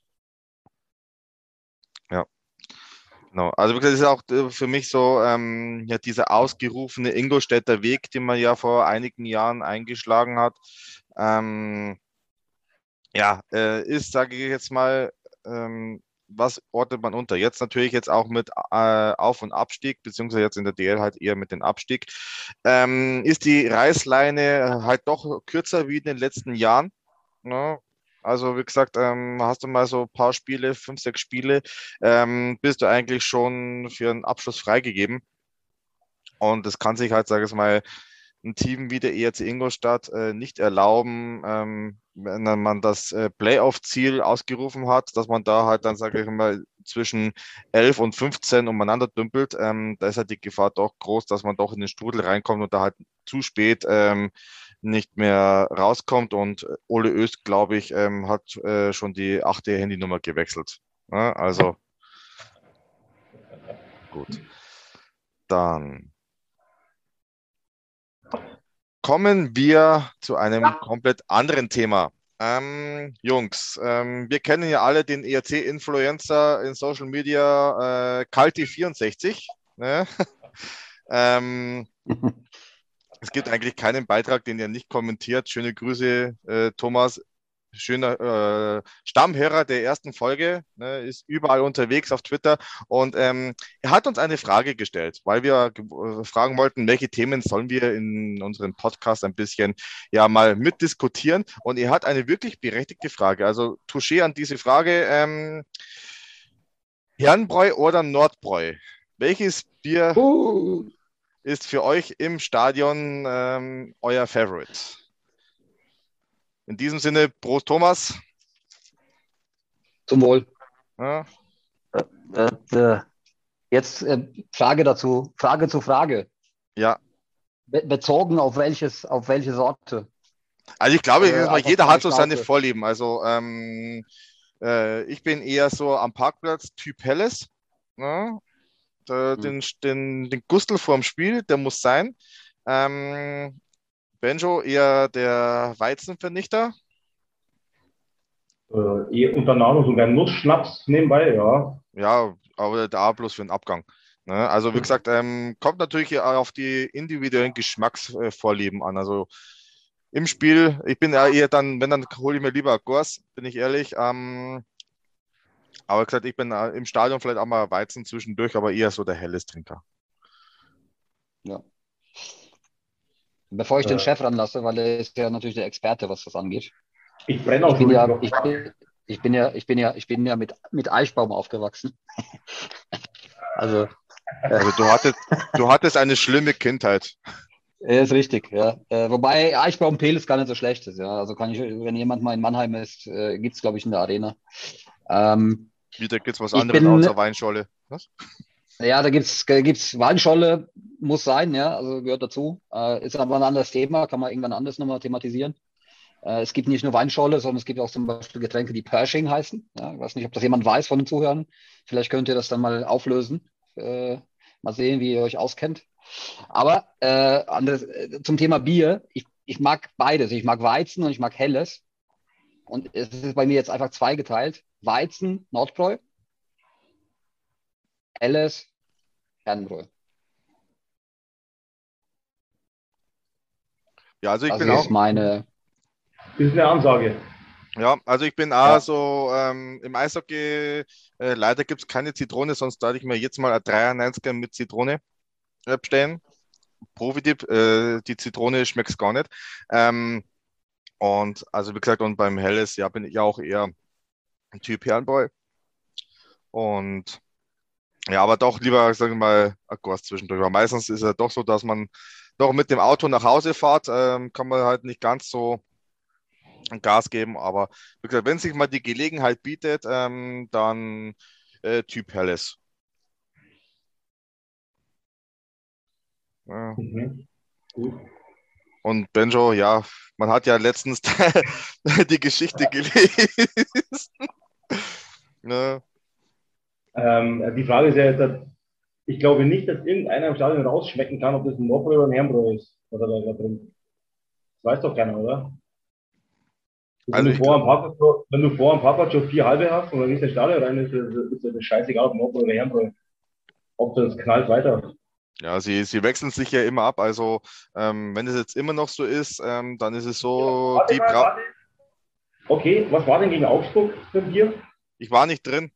Genau. Also das ist auch äh, für mich so ähm, ja, dieser ausgerufene Ingolstädter Weg, den man ja vor einigen Jahren eingeschlagen hat. Ähm, ja, äh, ist, sage ich jetzt mal, ähm, was ordnet man unter? Jetzt natürlich jetzt auch mit äh, Auf- und Abstieg, beziehungsweise jetzt in der DL halt eher mit dem Abstieg. Ähm, ist die Reißleine halt doch kürzer wie in den letzten Jahren? Ne? Also wie gesagt, ähm, hast du mal so ein paar Spiele, fünf, sechs Spiele, ähm, bist du eigentlich schon für einen Abschluss freigegeben. Und das kann sich halt, sage ich mal, ein Team wie der ERC Ingolstadt äh, nicht erlauben, ähm, wenn man das äh, Playoff-Ziel ausgerufen hat, dass man da halt dann, sage ich mal, zwischen 11 und 15 umeinander dümpelt. Ähm, da ist halt die Gefahr doch groß, dass man doch in den Strudel reinkommt und da halt zu spät ähm, nicht mehr rauskommt. Und Ole Öst, glaube ich, ähm, hat äh, schon die achte Handynummer gewechselt. Ja, also gut. Dann kommen wir zu einem komplett anderen Thema. Ähm, Jungs, ähm, wir kennen ja alle den ERC-Influencer in Social Media äh, Kalti64. Ne? ähm, es gibt eigentlich keinen Beitrag, den er nicht kommentiert. Schöne Grüße, äh, Thomas. Schöner äh, Stammhörer der ersten Folge, ne, ist überall unterwegs auf Twitter und ähm, er hat uns eine Frage gestellt, weil wir äh, fragen wollten, welche Themen sollen wir in unserem Podcast ein bisschen ja mal mitdiskutieren und er hat eine wirklich berechtigte Frage. Also Touché an diese Frage, ähm, Herrenbräu oder Nordbräu? Welches Bier Uh, ist für euch im Stadion ähm, euer Favorite? In diesem Sinne, Prost Thomas. Zum Wohl. Ja, Äh, äh, jetzt äh, Frage dazu, Frage zu Frage. ja. Be bezogen auf welches, auf welche Sorte? Also ich glaube, Äh, jeder hat so seine. Vorlieben. Also ähm, äh, ich bin eher so am Parkplatz Typ Helles. Ne? Da, Hm. den, den, den Gustel vorm Spiel, der muss sein. Ähm, Benjo eher der Weizenvernichter. Äh, eh unter Nahrung sogar Nussschnaps nebenbei, ja. Ja, aber da bloß für den Abgang. Ne? Also wie gesagt, ähm, kommt natürlich auch auf die individuellen Geschmacksvorlieben an. Also im Spiel, ich bin ja eher dann, wenn dann hole ich mir lieber Gors, bin ich ehrlich. Ähm, aber wie gesagt, ich bin äh, im Stadion vielleicht auch mal Weizen zwischendurch, aber eher so der helles Trinker. Bevor ich den Äh. Chef ranlasse, weil er ist ja natürlich der Experte, was das angeht. Ich brenne auch Ich bin schon ja, ich bin, ich bin ja, ich bin ja, ich bin ja mit, mit Eichbaum aufgewachsen. Also, Also du hattest, du hattest eine schlimme Kindheit. er ist richtig, ja. Äh, wobei Eichbaum Peles gar nicht so schlecht ist, ja. Also kann ich, wenn jemand mal in Mannheim ist, äh, gibt's glaube ich in der Arena. Ähm, Wieder gibt's was Ich anderes bin- außer Weinscholle. Was? Ja, da gibt's gibt's Weinscholle, muss sein, ja, also gehört dazu. Äh, ist aber ein anderes Thema, kann man irgendwann anders nochmal thematisieren. Äh, es gibt nicht nur Weinscholle, sondern es gibt auch zum Beispiel Getränke, die Pershing heißen. Ja, ich weiß nicht, ob das jemand weiß von den Zuhörern. Vielleicht könnt ihr das dann mal auflösen. Äh, mal sehen, wie ihr euch auskennt. Aber äh, anderes, äh, zum Thema Bier, ich, ich mag beides. Ich mag Weizen und ich mag Helles. Und es ist bei mir jetzt einfach zweigeteilt. Weizen, Nordbräu. Helles, Herrenbräu. Ja, also ich Das bin ist auch, meine, Das ist eine Ansage. ja, also ich bin auch so ähm, im Eishockey, äh, leider gibt's keine Zitrone, sonst würde ich mir jetzt mal ein 93er mit Zitrone äh, bestellen. Profi-Tipp, äh, die Zitrone schmeckt's gar nicht. Ähm, und also wie gesagt, und beim Helles, ja, bin ich auch eher ein Typ Herrenbräu. Und ja, aber doch lieber, sagen wir mal, ein Gors zwischendurch. Weil meistens ist es doch so, dass man doch mit dem Auto nach Hause fährt, ähm, kann man halt nicht ganz so Gas geben. Aber wie gesagt, wenn sich mal die Gelegenheit bietet, ähm, dann äh, Typ Helles. Ja. Mhm. Gut. Und Benjo, ja, man hat ja letztens die Geschichte gelesen. ne? Ähm, die Frage ist ja jetzt, ich glaube nicht, dass irgendeiner im Stadion rausschmecken kann, ob das ein Nordbräu oder ein Herrenbräu ist. Oder da, da drin. Das weiß doch keiner, oder? Wenn, Also du ich vor schon- wenn du vor am Parkplatz schon vier halbe hast und dann gehst du Stadion rein, ist das, ist das scheißegal, ob Nordbräu oder Herrenbräu. Ob das knallt weiter. Ja, sie, sie wechseln sich ja immer ab. Also, ähm, wenn es jetzt immer noch so ist, ähm, dann ist es so, Warte die mal. Okay, was war denn gegen Augsburg für ein Bier? ich war nicht drin,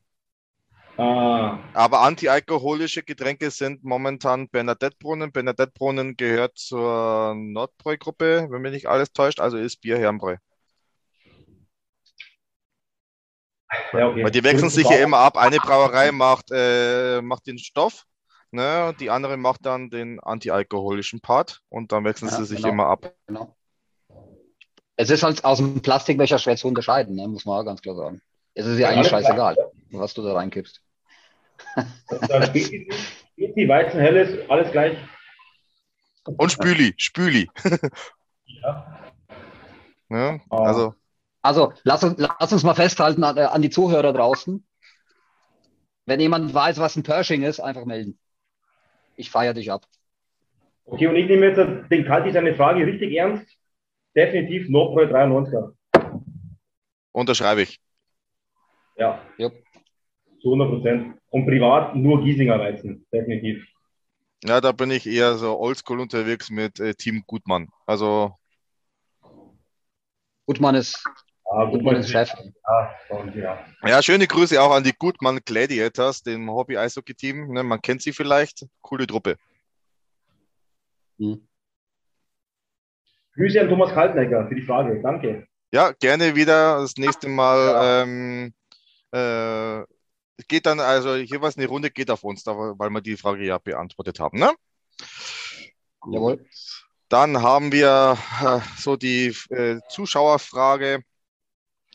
Ah, aber antialkoholische Getränke sind momentan Bernadette-Brunnen. Bernadette-Brunnen gehört zur Nordbräu-Gruppe, wenn mich nicht alles täuscht, also ist Bier Herrenbräu. ja, okay. Weil die wechseln sich ja immer ab. Eine Brauerei macht, äh, macht den Stoff, ne, und die andere macht dann den antialkoholischen Part und dann wechseln Ja, sie sich genau. immer ab. genau. Es ist halt aus dem Plastikbecher schwer zu unterscheiden, ne? muss man auch ganz klar sagen. Es ist ja eigentlich scheißegal, was du da reinkippst. Dann Spezi, Spezi, Weizen, Helles, alles gleich. Und Spüli, Spüli. Ja. Ne? Ah. Also, Also, lass uns, lass uns mal festhalten an, äh, an die Zuhörer draußen. Wenn jemand weiß, was ein Pershing ist, einfach melden. Ich feiere dich ab. Okay, und ich nehme jetzt den Kalti seine Frage richtig ernst. Definitiv Nordbräu 93er. unterschreibe ich. Ja, Jupp. Zu 100 Prozent. Und privat nur Giesinger Weizen. Definitiv. Ja, da bin ich eher so oldschool unterwegs mit äh, Team Gutmann. Also, Gutmann ist, Ah, Gutmann ist Chef. Ja, und ja. ja, schöne Grüße auch an die Gutmann Gladiators, dem Hobby-Eishockey-Team. Ne, man kennt sie vielleicht. Coole Truppe. Hm. Grüße an Thomas Kaltnecker für die Frage. Danke. Ja, gerne wieder das nächste Mal. Ähm, äh, es geht dann, also jeweils eine Runde geht auf uns, da, weil wir die Frage ja beantwortet haben. Ne? Jawohl. Dann haben wir äh, so die äh, Zuschauerfrage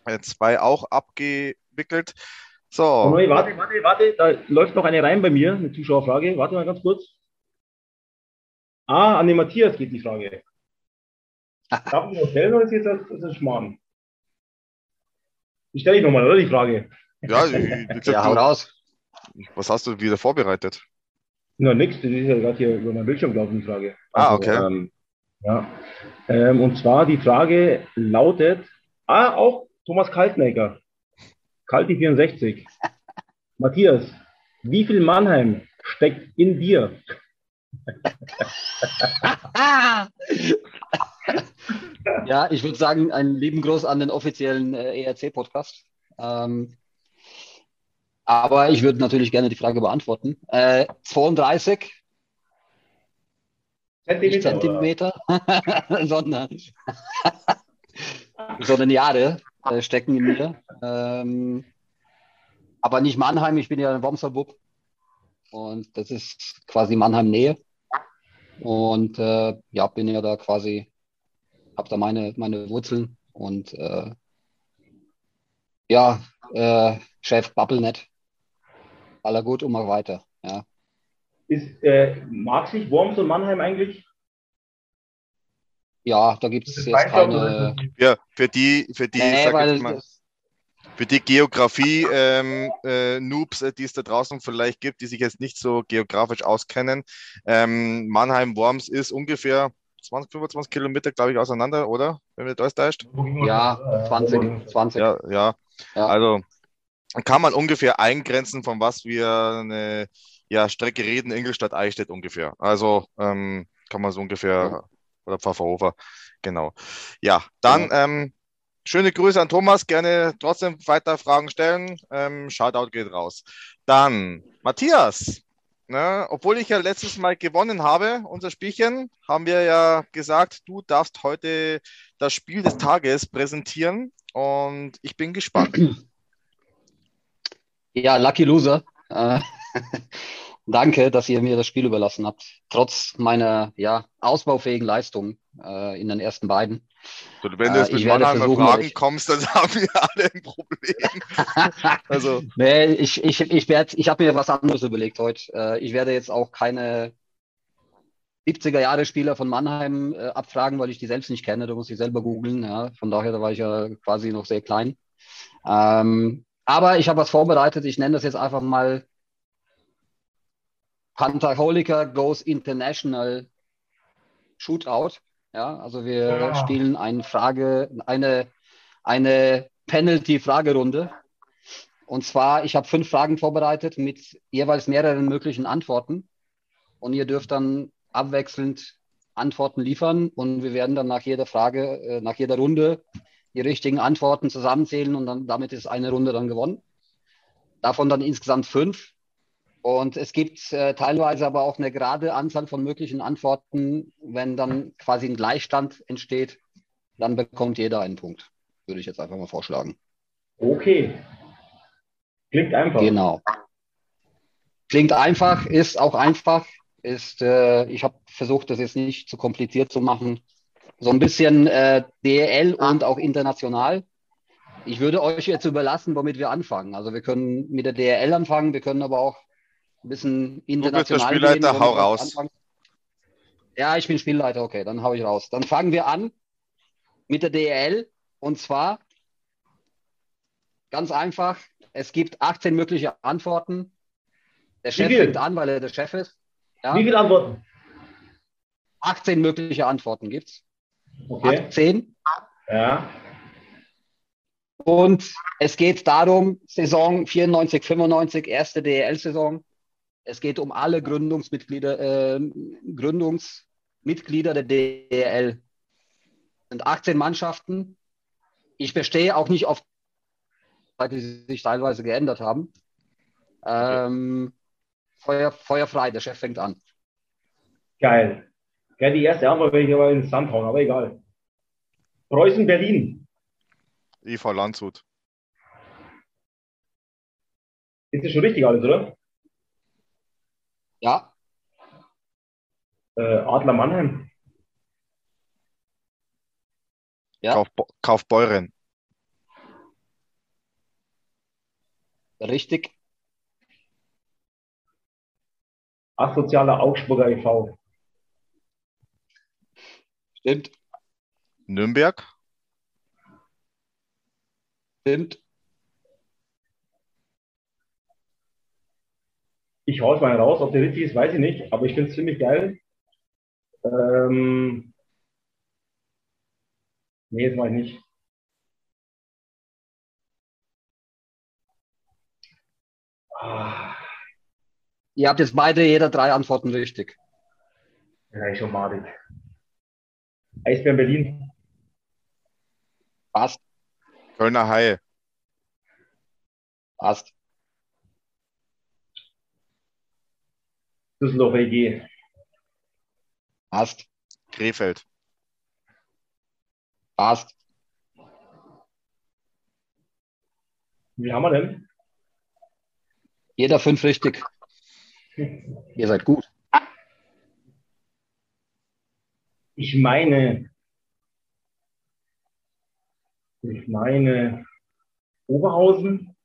äh, zwei auch abgewickelt. So. Oh, warte, warte, warte, da läuft noch eine rein bei mir, eine Zuschauerfrage. Warte mal ganz kurz. Ah, an den Matthias geht die Frage. Darf ich noch stellen oder ist jetzt das, das Schmarrn? Die stelle ich nochmal, oder die Frage? Ja, wie gesagt, Ja, hau du, raus. was hast du wieder vorbereitet? Na, nix, das ist ja gerade hier über meinen Bildschirm gelaufen, die Frage. Ah, okay. ähm, ja. Ähm, und zwar die Frage lautet, ah, auch Thomas Kaltnecker, Kalti 64. Matthias, wie viel Mannheim steckt in dir? ja, ich würde sagen, einen lieben Gruß an den offiziellen äh, ERC-Podcast. Ähm, aber ich würde natürlich gerne die Frage beantworten. Äh, 32 nicht Zentimeter? Zentimeter, sondern, sondern Jahre äh, stecken in mir. Ähm, aber nicht Mannheim, ich bin ja ein Wormser Bub. Und das ist quasi Mannheim-Nähe. Und äh, ja, bin ja da quasi, habe da meine, meine Wurzeln und äh, ja, äh, Chef Bubble nicht. Aller gut und mach weiter. Ja. Ist, äh, mag sich Worms und Mannheim eigentlich? Ja, da gibt es jetzt keine. Ja, für die, für die, Nee, mal, für die Geografie-Noobs, ähm, äh, Noobs, äh, die es da draußen vielleicht gibt, die sich jetzt nicht so geografisch auskennen. Ähm, Mannheim-Worms ist ungefähr 20, 25 Kilometer, glaube ich, auseinander, oder? Wenn mir das täuscht. ja, 20, 20. Ja, ja. Ja. Also kann man ungefähr eingrenzen, von was wir eine ja, Strecke reden, Ingolstadt, Eichstätt ungefähr. Also ähm, kann man so ungefähr, oder Pfafferhofer, genau. Ja, dann ähm, schöne Grüße an Thomas, gerne trotzdem weiter Fragen stellen. Ähm, Shoutout geht raus. Dann Matthias. Ne, obwohl ich ja letztes Mal gewonnen habe, unser Spielchen, haben wir ja gesagt, du darfst heute das Spiel des Tages präsentieren und ich bin gespannt. Ja, Lucky Loser. Äh, danke, dass ihr mir das Spiel überlassen habt. Trotz meiner ja, ausbaufähigen Leistung äh, in den ersten beiden. So, wenn du jetzt Äh, mit ich werde Mannheimer Fragen euch- kommst, dann haben wir alle ein Problem. Also, Nee, ich, ich, ich, werd- ich habe mir was anderes überlegt heute. Äh, ich werde jetzt auch keine 70er Jahre Spieler von Mannheim äh, abfragen, weil ich die selbst nicht kenne. Da muss ich selber googeln. Ja. Von daher, da war ich ja quasi noch sehr klein. Ähm, aber ich habe was vorbereitet. Ich nenne das jetzt einfach mal Pantherholika Goes International Shootout. Ja, also wir Ja. spielen eine Frage, eine, eine Penalty-Fragerunde. Und zwar, ich habe fünf Fragen vorbereitet mit jeweils mehreren möglichen Antworten. Und ihr dürft dann abwechselnd Antworten liefern. Und wir werden dann nach jeder Frage, äh, nach jeder Runde die richtigen Antworten zusammenzählen und dann damit ist eine Runde dann gewonnen. Davon dann insgesamt fünf. Und es gibt äh, teilweise aber auch eine gerade Anzahl von möglichen Antworten. Wenn dann quasi ein Gleichstand entsteht, dann bekommt jeder einen Punkt. Würde ich jetzt einfach mal vorschlagen. Okay. Klingt einfach. Genau. Klingt einfach, ist auch einfach. Ist, äh, ich habe versucht, das jetzt nicht zu kompliziert zu machen. So ein bisschen äh, DEL und auch international. Ich würde euch jetzt überlassen, womit wir anfangen. Also wir können mit der DEL anfangen, wir können aber auch ein bisschen international Spielleiter, gehen, hau raus. anfangen. Ja, ich bin Spielleiter, okay, dann hau ich raus. Dann fangen wir an mit der DEL und zwar ganz einfach, es gibt 18 mögliche Antworten. Der Chef fängt an, weil er der Chef ist. Ja, Wie viele Antworten? 18 mögliche Antworten gibt's. Okay. 18. Ja. Und es geht darum, Saison 94, 95, erste DEL-Saison. Es geht um alle Gründungsmitglieder, äh, Gründungsmitglieder der DEL. Es sind 18 Mannschaften. Ich bestehe auch nicht auf, weil die sich teilweise geändert haben. Ähm, Feuer, Feuer frei, der Chef fängt an. Geil. Geil, die erste Antwort werde ich aber ins Sand hauen, aber egal. Preußen, Berlin. IV Landshut. Ist das schon richtig alles, oder? Ja, Äh, Adler Mannheim. Ja. Kauf, Kaufbeuren. Richtig. Asozialer Augsburger e.V. Stimmt. Nürnberg. Stimmt. Ich hau's mal raus, ob der richtig ist, weiß ich nicht, aber ich finde es ziemlich geil. Ähm, nee, jetzt ich nicht. Ah, Ihr habt jetzt beide jeder drei Antworten richtig. ja, ich schon madig. Eisbären Berlin. Passt. Kölner Haie. Passt. Düsseldorf EG. Passt. Krefeld. Passt. Wie haben wir denn? Jeder fünf richtig. Ihr seid gut. Ich meine, ich meine Oberhausen.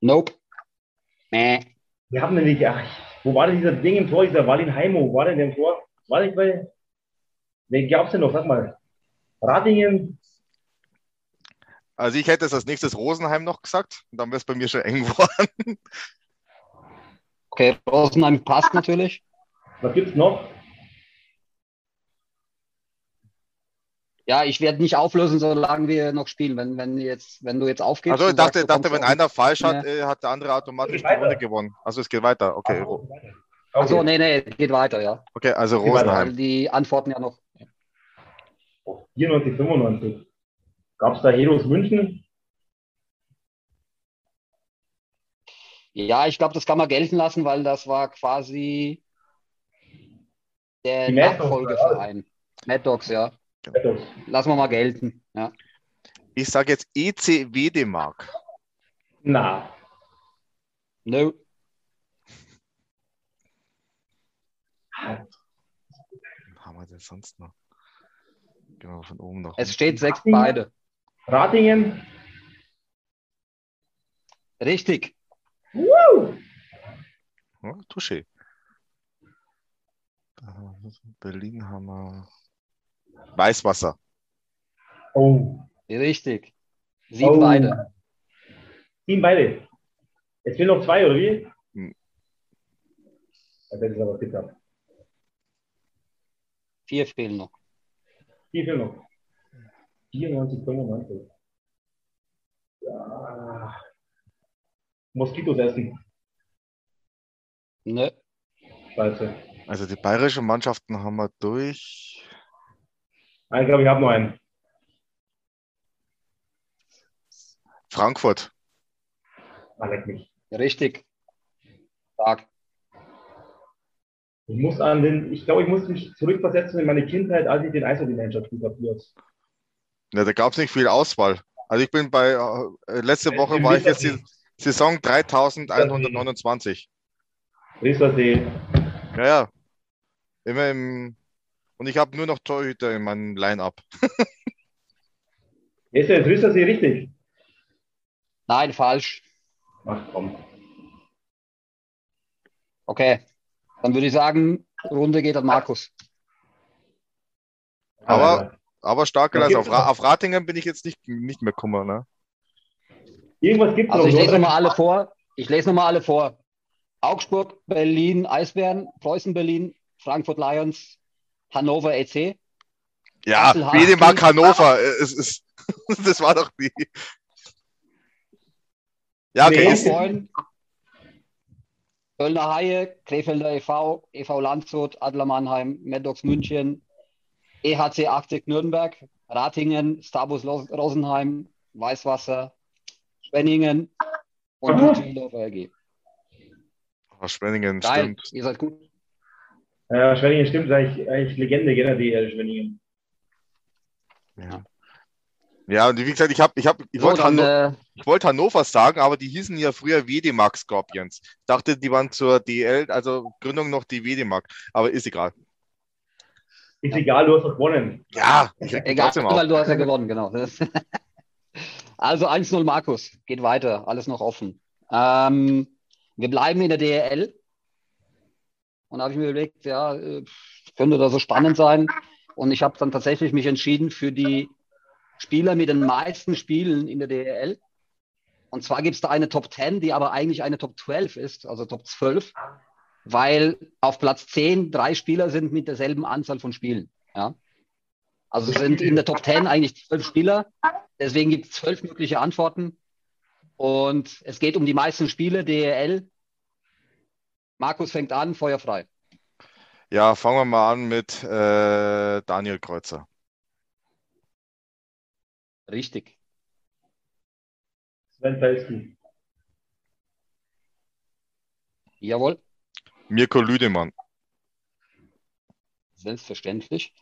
Nope. Mäh. Wir haben nämlich, ach, wo war denn dieser Ding im Tor, dieser Walin Heimo? Wo war denn der im Tor? War nicht bei, wen gab's denn noch? Sag mal. Ratingen, Also ich hätte es als nächstes Rosenheim noch gesagt. Und dann wäre es bei mir schon eng geworden. Okay, Rosenheim passt natürlich. was gibt's noch? Ja, ich werde nicht auflösen, solange wir noch spielen. Wenn, wenn, jetzt, wenn du jetzt aufgibst. Also ich und sagst, dachte, dachte wenn einer falsch hat, Ja. äh, hat der andere automatisch die. Runde gewonnen. Also es geht weiter. Okay, Ro- Okay. Achso, nee, nee, geht weiter, ja. okay also Rosenheim. die Antworten ja noch. 94, 95. Gab's da Heros München? Ja, ich glaube, das kann man gelten lassen, weil das war quasi der Nachfolgeverein. Mad Dogs, ja. Etwas. Lassen wir mal gelten. Ja. Ich sage jetzt EC Wedemark. Na, No. Was haben wir denn sonst noch? Gehen wir von oben nach Es steht sechs Ratingen? beide. Ratingen? Richtig. Woo! Ja, haben wir Berlin haben wir Weißwasser. Oh. Richtig. Sieben oh. beide. Sieben beide. Jetzt fehlen noch zwei, oder wie? Hm. Das ist aber bitter. Vier fehlen noch. Vier fehlen noch. 94, 95. Ja. Moskitos essen. Ne. Scheiße. Also die bayerischen Mannschaften haben wir durch. Ich glaube, ich habe noch einen. Frankfurt. Ah, leck mich. Richtig. Stark. Ich muss an den, ich glaube, ich muss mich zurückversetzen in meine Kindheit, als ich den Eishockey-Manager habe. Ja, da gab es nicht viel Auswahl. Also ich bin bei, äh, letzte Woche Im war ich jetzt die Saison 3129. Riesersee. Ja, ja. Immer im, und ich habe nur noch Torhüter in meinem Line-Up. Ist der Riesersee richtig? Nein, falsch. Ach komm. Okay. Dann würde ich sagen, Runde geht an Markus. Aber- Aber stark Was geleistet. gibt's Auf, Ra noch? auf Ratingen bin ich jetzt nicht, nicht mehr kummer, ne? Irgendwas gibt es Also ich lese noch. nochmal alle vor. Ich lese nochmal alle vor. Augsburg, Berlin, Eisbären, Preußen, Berlin, Frankfurt Lions, Hannover EC. Ja. Wedemark Hannover. äh, Es ist, das war doch die. Ja, okay. Nee. Kölner Haie, Krefelder e.V., e.V. Landshut, Adler Mannheim, Maddox München, EHC 80 Nürnberg, Ratingen, Starbus Rosenheim, Weißwasser, Schwenningen und Düsseldorfer AG. oh, Schwenningen, Geil, stimmt. ihr seid gut. Ja, Schwenningen stimmt, eigentlich, eigentlich Legende, gell, die äh, Schwenningen. Ja. ja, und wie gesagt, ich, hab, ich, hab, ich So, wollte dann, Hanno äh, ich wollte Hannover sagen, aber die hießen ja früher Wedemark Scorpions. Ich dachte, die waren zur DL, also Gründung noch die Wedemark. Aber ist egal. Ist egal, du hast doch gewonnen. Ja, ich Egal, weil du hast ja gewonnen, genau. Also 1-0 Markus, geht weiter, alles noch offen. Ähm, wir bleiben in der DEL. Und da habe ich mir überlegt, ja, äh, könnte da so spannend sein. Und ich habe dann tatsächlich mich entschieden für die Spieler mit den meisten Spielen in der DEL. Und zwar gibt es da eine Top 10, die aber eigentlich eine Top 12 ist, also Top 12, weil auf Platz 10 drei Spieler sind mit derselben Anzahl von Spielen. Ja? Also sind in der Top 10 eigentlich zwölf Spieler. Deswegen gibt es zwölf mögliche Antworten. Und es geht um die meisten Spiele, DEL. Markus fängt an, Feuer frei. Ja, fangen wir mal an mit äh, Daniel Kreuzer. Richtig. Sven Felski. Jawohl, Mirko Lüdemann. selbstverständlich.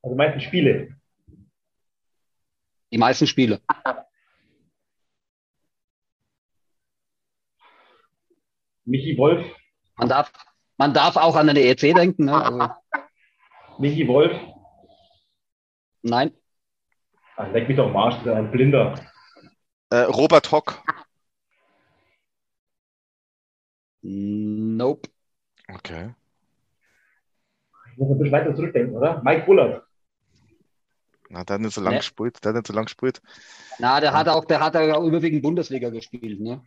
Also meisten Spiele. Die meisten Spiele. Michi Wolf. Man darf, man darf auch an den EEC denken. Ne? Also, Michi Wolf. nein, Ah, leck mich doch am Arsch, das ist ein Blinder. Äh, Robert Hock. nope. Okay. Ich muss ein bisschen weiter zurückdenken, oder? Mike Bullard. Na, der hat nicht so lang Nee. gespielt. Der hat nicht so lang gespielt. Na, der hat auch, der hat ja überwiegend Bundesliga gespielt. Ne?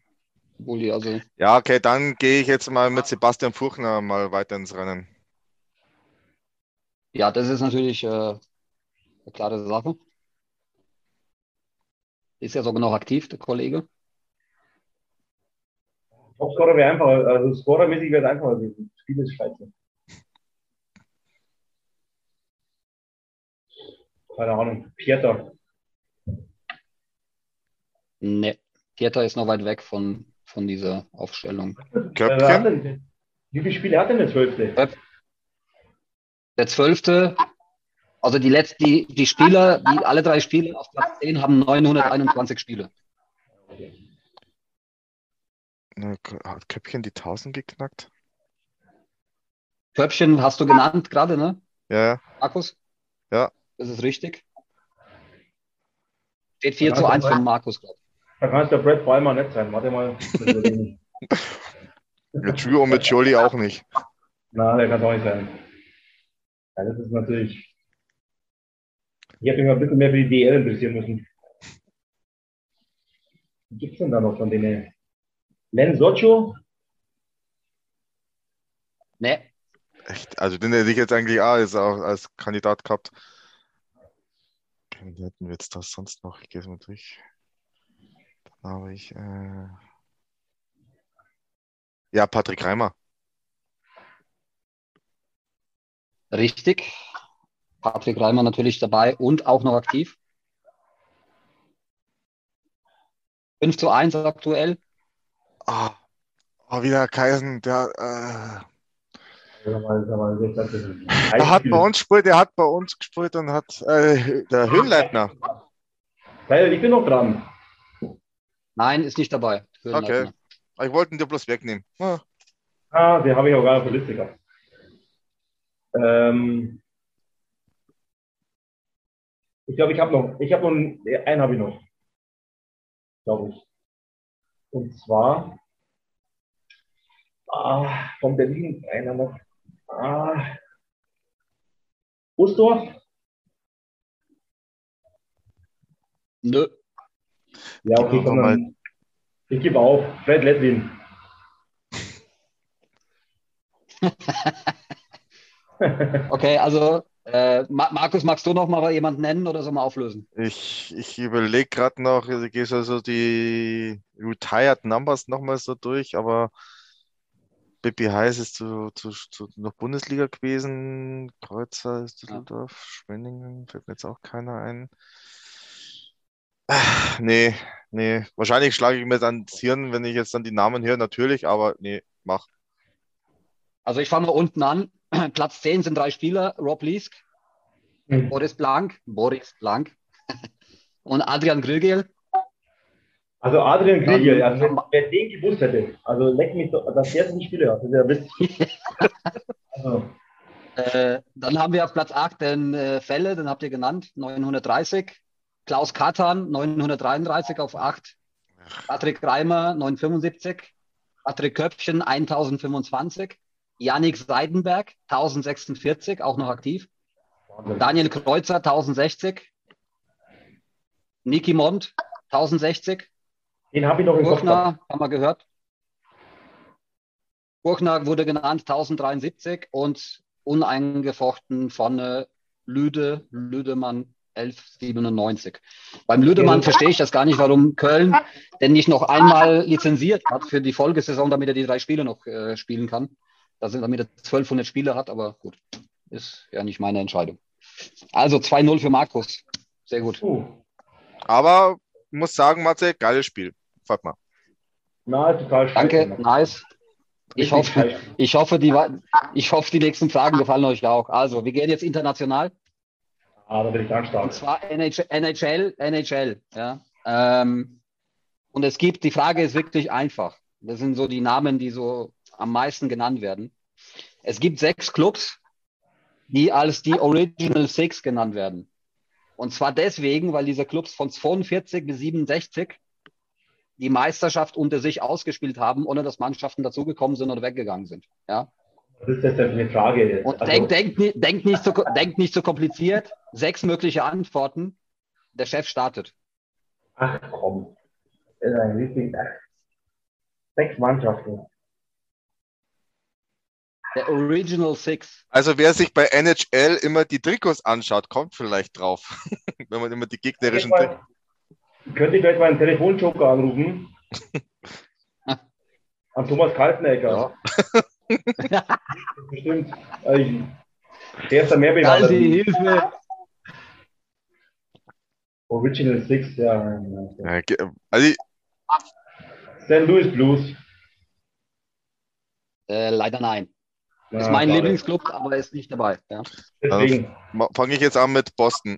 Bulli, also, Ja, okay, dann gehe ich jetzt mal mit Sebastian Fuchner mal weiter ins Rennen. ja, das ist natürlich äh, eine klare Sache. Ist ja sogar noch aktiv, der Kollege. Topscorer wäre einfach, also scorermäßig wäre es einfacher gewesen. Das Spiel ist scheiße. Keine Ahnung. Pieter. Ne, Vierter ist noch weit weg von, von dieser Aufstellung. Hat Köpfchen. wie viele Spiele hat denn der Zwölfte? Der zwölfte, also die letzten, die, die Spieler, die alle drei Spiele auf Platz 10 haben 921 Spiele. Hat Köpfchen die 1000 geknackt? Köpfchen hast du genannt gerade, ne? Ja, ja. Markus? Ja. Das ist richtig. Steht 4 zu 1 von Markus, glaube ich. Da kann es der Brad Palmer nicht sein. Warte mal. Mit Drew und mit Jolie auch nicht. Na, der kann es auch nicht sein. Ja, das ist natürlich. Ich hätte mich mal ein bisschen mehr für die DL interessieren müssen. Was gibt es denn da noch von denen? Len Socho? Ne, Echt? Also den hätte ich jetzt eigentlich auch als, als Kandidat gehabt. Wen hätten wir jetzt da sonst noch? Ich gehe es mal durch. Habe ich äh... ja Patrick Reimer. richtig. Patrick Reimer natürlich dabei und auch noch aktiv. 5 zu 1 aktuell. Ah, oh, wieder Kaisen, der, äh, er- der hat bei uns gespielt, der hat bei uns gespielt und hat äh, der Höhenleitner. Geil, ich bin noch dran. Nein, ist nicht dabei. Okay. Ich wollte ihn dir bloß wegnehmen. Ah, Ah, den habe ich auch gar nicht auf der Liste gehabt. Ähm, ich glaube, ich habe noch, ich habe noch, einen, einen habe ich noch. Glaube ich. Und zwar, ah, von Berlin, einer noch. Ah, Ustorf? Nö. Ja, okay, komm mal. Ich gebe auf. Fred Ledwin. Okay, also äh, Ma Markus, magst du noch mal jemanden nennen oder sollen wir auflösen? Ich, ich überlege gerade noch, also ich gehe so so die Retired Numbers nochmal so durch, aber Bibi Heiß ist zu, zu, zu noch Bundesliga gewesen, Kreuzer ist Düsseldorf, Schwenningen, fällt mir jetzt auch keiner ein. Ah, Nee, nee, wahrscheinlich schlage ich mir dann das Hirn, wenn ich jetzt dann die Namen höre, natürlich, aber nee, mach. Also ich fange mal unten an. Platz 10 sind drei Spieler. Rob Liesk, Hm. Boris Blank, Boris Blank und Adrian Grügel. Also Adrian Kriegel, Dann- also wer, den gewusst hätte, also leck mich doch, dass der so die Spiele hat, das ist ja witzig. also, Äh, dann haben wir auf Platz 8 den äh, Fälle, den habt ihr genannt, 930. Klaus Katan, 933 auf 8. Patrick Reimer, 975. Patrick Köpfchen, 1025. Yannick Seidenberg, 1046, auch noch aktiv. Daniel Kreuzer, 1060. Niki Mond, 1060. Den habe ich noch im. Buchner, haben wir gehört. Buchner wurde genannt 1073 und uneingefochten vorne Lüde, Lüdemann 1197. Beim Lüdemann verstehe ich das gar nicht, warum Köln denn nicht noch einmal lizenziert hat für die Folgesaison, damit er die drei Spiele noch äh, spielen kann. Das sind, damit er 1200 Spiele hat, aber gut, ist ja nicht meine Entscheidung. Also 2-0 für Markus. Sehr gut. Uh, Aber muss sagen, Matze, geiles Spiel. Frag mal. na, total scheiße. Danke, nice. Ich hoffe, ich hoffe, die, ich hoffe, die nächsten Fragen gefallen euch auch. Also, wir gehen jetzt international. Ah, da ich ganz. Und zwar NH NHL, NHL, ja. Ähm, und es gibt, die Frage ist wirklich einfach. Das sind so die Namen, die so am meisten genannt werden. Es gibt sechs Clubs, die als die Original Six genannt werden. Und zwar deswegen, weil diese Clubs von 42 bis 67 die Meisterschaft unter sich ausgespielt haben, ohne dass Mannschaften dazugekommen sind oder weggegangen sind. Ja. Was ist das denn für eine Frage? jetzt? Und Also, denk, denk, denk, nicht so, denk nicht so kompliziert. Sechs mögliche Antworten. Der Chef startet. Ach komm. Ist. Sechs Mannschaften. Der Original Six. Also wer sich bei NHL immer die Trikots anschaut, kommt vielleicht drauf. Wenn man immer die gegnerischen Trikots. Könnte ich gleich mal einen Telefonjoker anrufen? An Thomas Kaltenecker. Bestimmt. Der ist da mehr bewandert. Also Hilfe. Original Six, ja. ge- Also St. Louis Blues. Äh, leider nein. Ja, ist mein. Lieblingsclub, aber ist nicht dabei. Ja. Deswegen. fange ich jetzt an mit Boston.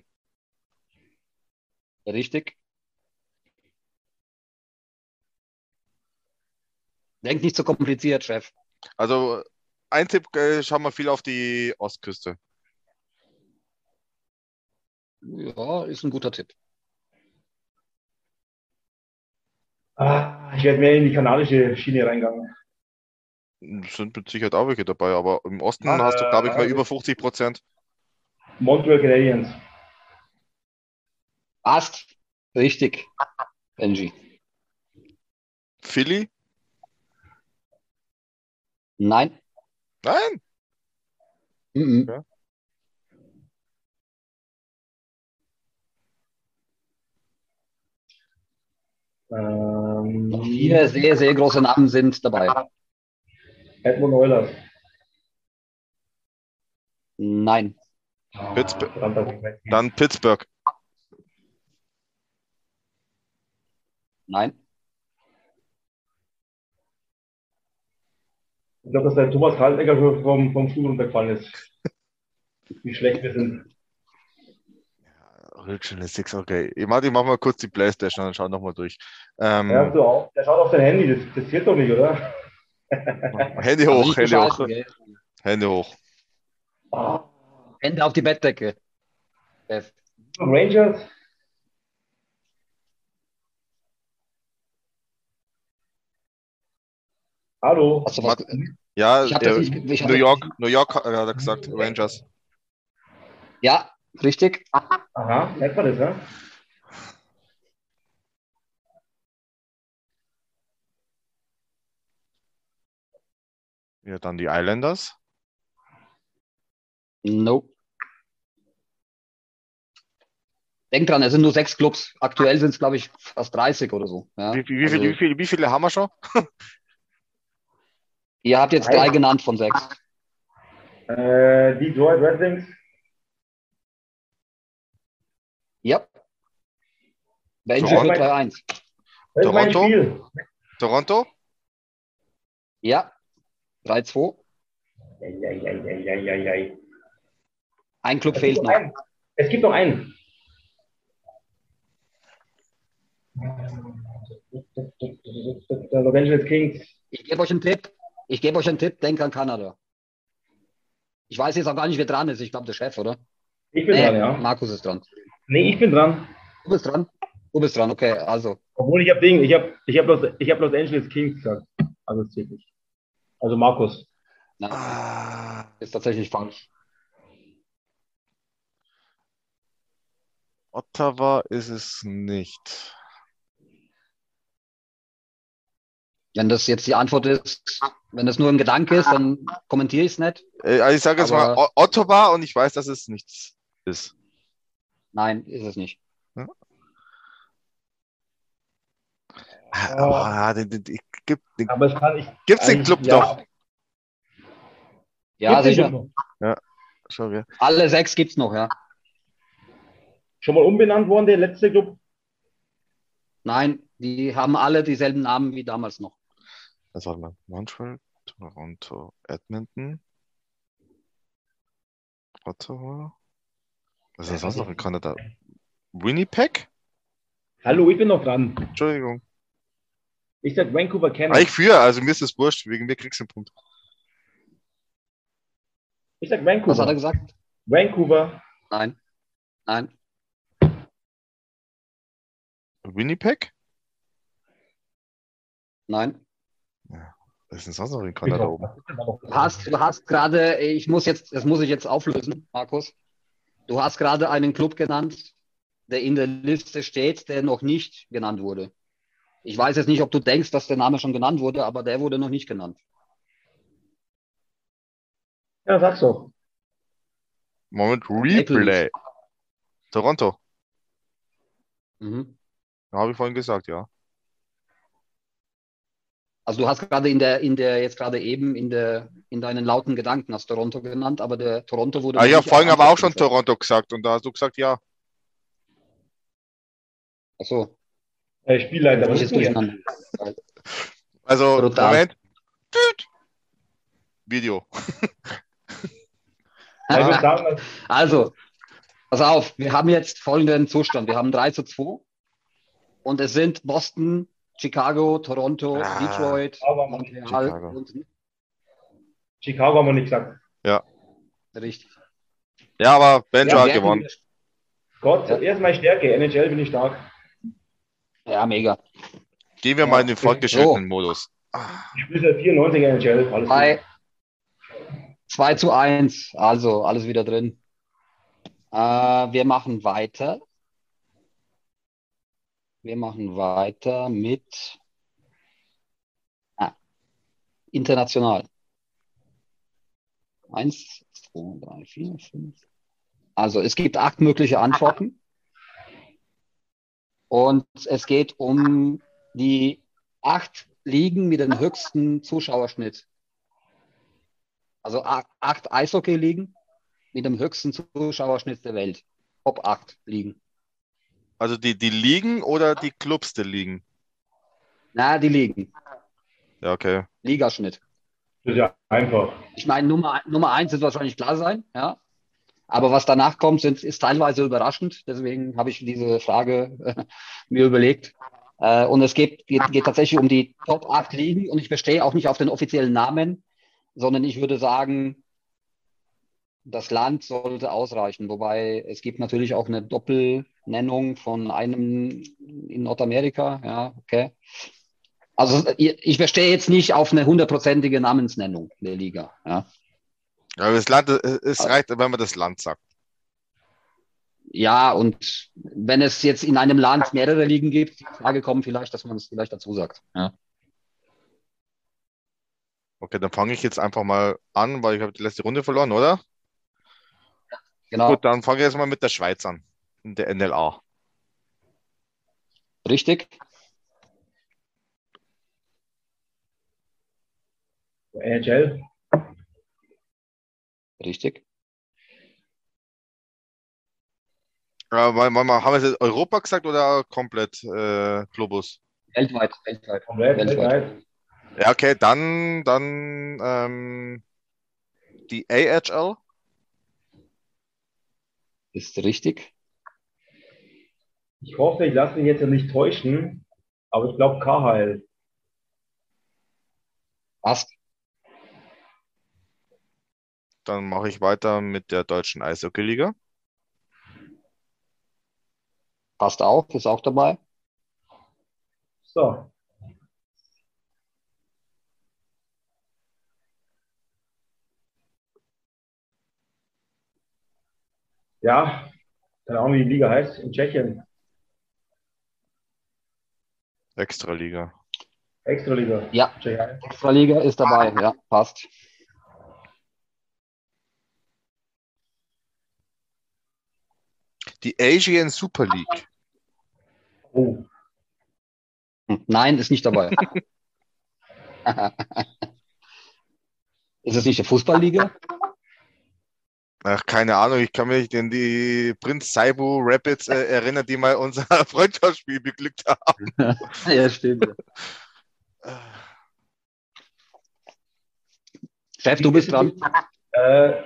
Richtig. Denk nicht so kompliziert, Chef. Also ein Tipp, äh, schauen wir viel auf die Ostküste. Ja, ist ein guter Tipp. Ah, ich werde mehr in die kanadische Schiene reingegangen. Sind mit Sicherheit auch welche dabei, aber im Osten Ah, hast du, glaube ich, mal äh, über 50 Prozent. Montreal Canadiens. Passt. Richtig. Benji. Philly? Nein. Nein. Mhm. Ja. Ähm, Vier sehr, sehr große Namen sind dabei. Edmund Oilers. Nein. Ah, Pittsburgh. weg. Dann Pittsburgh. Nein. Ich glaube, dass der Thomas Kaltenecker schon vom, vom Stuhl runtergefallen ist. Wie schlecht wir sind. Six, okay. Ich mach, ich mach mal kurz die Playstation und schau nochmal durch. Ähm, Ja, du auch. Der schaut auf sein Handy, das, das zählt doch nicht, oder? Hände Also hoch, Hände hoch, gell? Hände hoch. Ah, Hände auf die Bettdecke. Chef. Rangers. Hallo. Hast du was? Ja, Ich hab der, nicht- New York, New York hat er gesagt, Rangers. Ja, richtig. Aha, merkt man das, ne? Ja, dann die Islanders. Nope. Denk dran, es sind nur sechs Clubs. Aktuell sind es, glaube ich, fast 30 oder so. Ja? Wie, wie, wie, Also, wie, viele, wie viele haben wir schon? Ihr habt jetzt drei genannt von sechs. Äh, Detroit Red Wings. Ja. Benji So, für mein- 3-1. Das ist mein Toronto? Toronto? Ja. 3-2. Eieieiei. Ein Club Es fehlt noch noch. einen. Es gibt noch einen. Los Angeles Kings. Ich gebe euch einen Tipp. Ich gebe euch einen Tipp. Denk an Kanada. Ich weiß jetzt auch gar nicht, wer dran ist. Ich glaube, der Chef, oder? Ich bin Nee, dran, ja. Markus ist dran. Nee, ich bin dran. Du bist dran. Du bist dran, okay. Also, Obwohl ich habe Ding, ich habe ich hab Los, ich hab Los Angeles Kings gesagt. Also nicht. Also Markus. na, Ah, ist tatsächlich falsch. Ottawa ist es nicht. Wenn das jetzt die Antwort ist, wenn das nur ein Gedanke ist, dann kommentiere ich es nicht. Äh, also ich sage jetzt mal Aber- O- Ottawa und ich weiß, dass es nichts ist. Nein, ist es nicht. Aber den, den, den, gibt, den, Aber es kann ich. gibt's den Club ja. doch? Ja, Gibt's sicher. Ja. Alle sechs gibt's noch, ja. Schon mal umbenannt worden, der letzte Club? Nein, die haben alle dieselben Namen wie damals noch. Das warte mal. Montreal, Toronto, Edmonton, Ottawa. Was ist denn sonst noch in Kanada? Winnipeg? Hallo, ich bin noch dran. Entschuldigung. Ich sag Vancouver Ah, Canucks. ich führe, also mir ist das wurscht, wegen mir kriegst du einen Punkt. Ich sag Was hat er Vancouver. gesagt? Vancouver. Nein. Nein. Winnipeg? Nein. Was ist denn sonst noch in Kanada oben? Du hast, du hast gerade, ich muss jetzt, das muss ich jetzt auflösen, Markus. Du hast gerade einen Club genannt, der in der Liste steht, der noch nicht genannt wurde. Ich weiß jetzt nicht, ob du denkst, dass der Name schon genannt wurde, aber der wurde noch nicht genannt. Ja, sag's doch. Moment. Replay. Toronto. Mhm. Habe ich vorhin gesagt, ja. Also du hast gerade in der, in der, jetzt gerade eben in der, in deinen lauten Gedanken hast Toronto genannt, aber der Toronto wurde. Ah, nicht vorhin aber auch schon Antwort Toronto gesagt und da hast du gesagt, ja. Ach so, Äh, Spielleiter, ich was ist durcheinander. Also, Brutal. Moment. Tüt. Video. Ja, dass- Also, pass auf, wir haben jetzt folgenden Zustand. Wir haben 3 zu 2 und es sind Boston, Chicago, Toronto, Ah. Detroit, Montreal Chicago. und Chicago haben wir nicht gesagt. richtig. Ja, aber Benjo Ja, hat gewonnen. Gott, Ja. erstmal Stärke. NHL bin ich stark. Ja, mega. Gehen wir mal in den fortgeschrittenen Modus. Ich spiele seit 94 NHL. Alles gut. 3, 2 zu 1, also alles wieder drin. Äh, wir machen weiter. Wir machen weiter mit ah, international. Eins, zwei, drei, vier, fünf. Also es gibt acht mögliche Antworten. Und es geht um die acht Ligen mit dem höchsten Zuschauerschnitt. Also acht Eishockey-Ligen mit dem höchsten Zuschauerschnitt der Welt. Top 8 Ligen. Also die, die Ligen oder die Clubs der Ligen? Na, die Ligen. Ja, okay. Ligaschnitt. Das ist ja einfach. Ich meine, Nummer, Nummer eins wird wahrscheinlich klar sein, ja. Aber was danach kommt, sind, ist teilweise überraschend. Deswegen habe ich diese Frage äh, mir überlegt. Äh, und es geht, geht, geht tatsächlich um die Top 8 Ligen und ich bestehe auch nicht auf den offiziellen Namen, sondern ich würde sagen, das Land sollte ausreichen. Wobei es gibt natürlich auch eine Doppelnennung von einem in Nordamerika. Ja, okay. Also ich bestehe jetzt nicht auf eine hundertprozentige Namensnennung der Liga. Ja. Ja, das Land, äh, es reicht, wenn man das Land sagt. Ja, und wenn es jetzt in einem Land mehrere Ligen gibt, die Frage kommt vielleicht, dass man es vielleicht dazu sagt. Ja. Okay, dann fange ich jetzt einfach mal an, weil ich habe die letzte Runde verloren, oder? Genau, Gut, dann fange ich jetzt mal mit der Schweiz an. In der NLA. richtig. NHL. Richtig. Äh, weil, weil, mal, haben wir jetzt Europa gesagt oder komplett äh, Globus? Weltweit, weltweit. Komplett, Weltweit. weltweit. Ja, okay, dann, dann ähm, die AHL. Ist richtig. Ich hoffe, ich lasse mich jetzt ja nicht täuschen, aber ich glaube KHL. Passt. Dann mache ich weiter mit der deutschen Eishockey-Liga. Passt auch, ist auch dabei. So. Ja, keine Ahnung, wie die Liga heißt. In Tschechien. Extraliga. Extraliga. Ja, Tschechien. Extraliga ist dabei, ja, passt. Die Asian Super League. Oh, Hm, Nein, ist nicht dabei. Ist es nicht eine Fußballliga? Ach, keine Ahnung, ich kann mich an die Prinz Saibu Rapids äh, erinnern, die mal unser Freundschaftsspiel beglückt haben. Ja, stimmt. Chef, du bist dran. äh,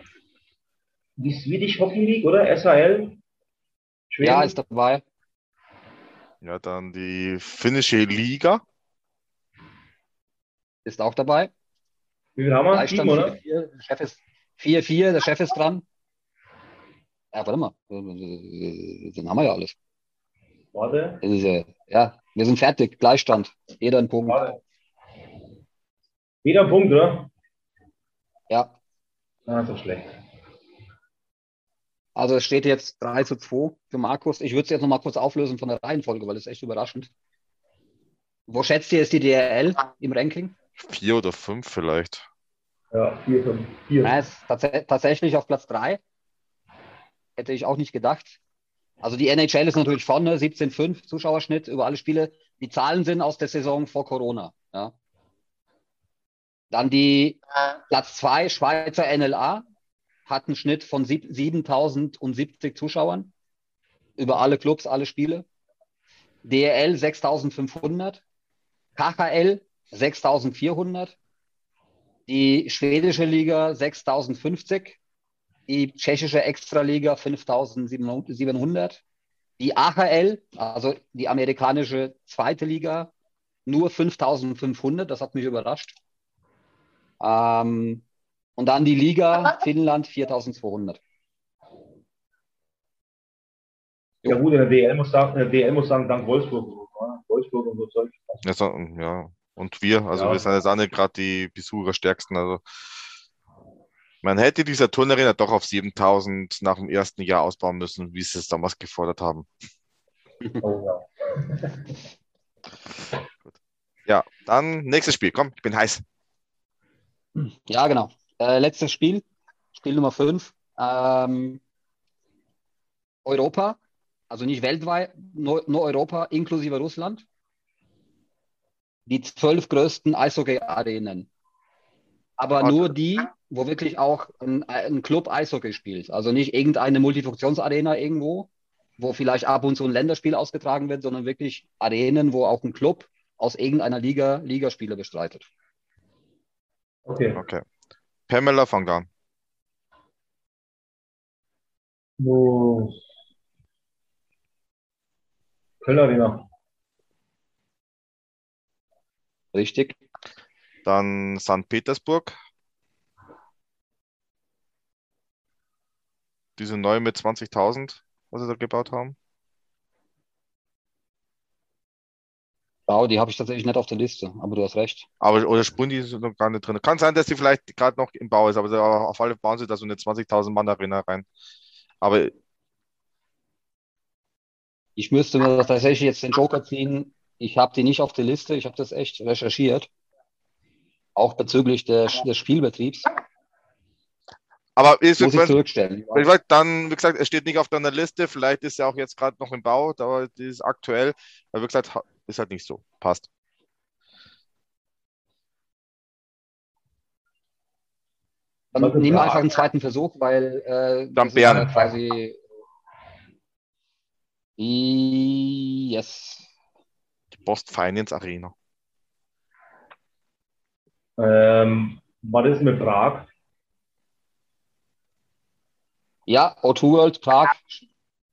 die Swedish Hockey League, oder? SHL? Schweden? Ja, ist dabei. Ja, dann die finnische Liga. Ist auch dabei. Wie viel haben wir? Sieben, oder? 4-4. Der Chef ist 4-4, der Chef ist dran. Ja, warte mal. Dann haben wir ja alles. Warte, Das ist ja, ja, wir sind fertig. Gleichstand. Jeder ein Punkt. warte. Jeder ein Punkt, oder? Ja. Ah, so schlecht. Also es steht jetzt 3 zu 2 für Markus. Ich würde es jetzt nochmal kurz auflösen von der Reihenfolge, weil das ist echt überraschend. Wo schätzt ihr ist die DRL im Ranking? Vier oder fünf vielleicht. Ja, vier, fünf, vier. Ist tats tatsächlich auf Platz 3. Hätte ich auch nicht gedacht. Also die NHL ist natürlich vorne, 17,5 Zuschauerschnitt über alle Spiele. Die Zahlen sind aus der Saison vor Corona. Ja. Dann die Platz 2, Schweizer NLA, hat einen Schnitt von sieb- 7070 Zuschauern über alle Clubs, alle Spiele. DRL 6500, KHL 6400, die schwedische Liga 6050, die tschechische Extraliga 5700, die AHL, also die amerikanische zweite Liga, nur 5500, das hat mich überrascht. Ähm, und dann die Liga Finnland 4200. Ja gut, in der DL muss sagen, der DL muss sagen, dank Wolfsburg. und so, ne? Wolfsburg und so Zeug. Ja, so, ja. Und wir, also Ja. wir sind jetzt auch nicht gerade die Besucherstärksten. Also man hätte dieser Turnarena doch auf 7000 nach dem ersten Jahr ausbauen müssen, wie sie es damals gefordert haben. Oh, ja. Ja, dann nächstes Spiel. Komm, ich bin heiß. Ja, genau. Äh, letztes Spiel, Spiel Nummer 5. Ähm, Europa, also nicht weltweit, nur, nur Europa inklusive Russland. Die zwölf größten Eishockey-Arenen. Aber Okay. nur die, wo wirklich auch ein, ein Club Eishockey spielt. Also nicht irgendeine Multifunktionsarena irgendwo, wo vielleicht ab und zu ein Länderspiel ausgetragen wird, sondern wirklich Arenen, wo auch ein Club aus irgendeiner Liga Ligaspiele bestreitet. Okay. Okay. Pamela fang an. Oh. Köln Arena. Richtig? Dann St. Petersburg. Diese neue mit 20.000, was sie da gebaut haben. Wow, die habe ich tatsächlich nicht auf der Liste, aber du hast recht. Aber oder Spundi ist noch gar nicht drin. Kann sein, dass die vielleicht gerade noch im Bau ist, aber auf alle Fälle bauen sie da so eine 20.000 Mann Arena rein. Aber Ich müsste mir tatsächlich jetzt den Joker ziehen. Ich habe die nicht auf der Liste. Ich habe das echt recherchiert. Auch bezüglich der, des Spielbetriebs. aber ist Muss ich wenn, zurückstellen. Ich weiß, dann, wie gesagt, es steht nicht auf deiner Liste. Vielleicht ist er auch jetzt gerade noch im Bau, aber das ist aktuell. Aber wie gesagt, ist halt nicht so. Passt. Dann nehmen wir einfach einen zweiten Versuch, weil äh, Dann ja quasi. Yes. Post Finance Arena. Ähm, was ist mit Prag? Ja, O2 World Prag.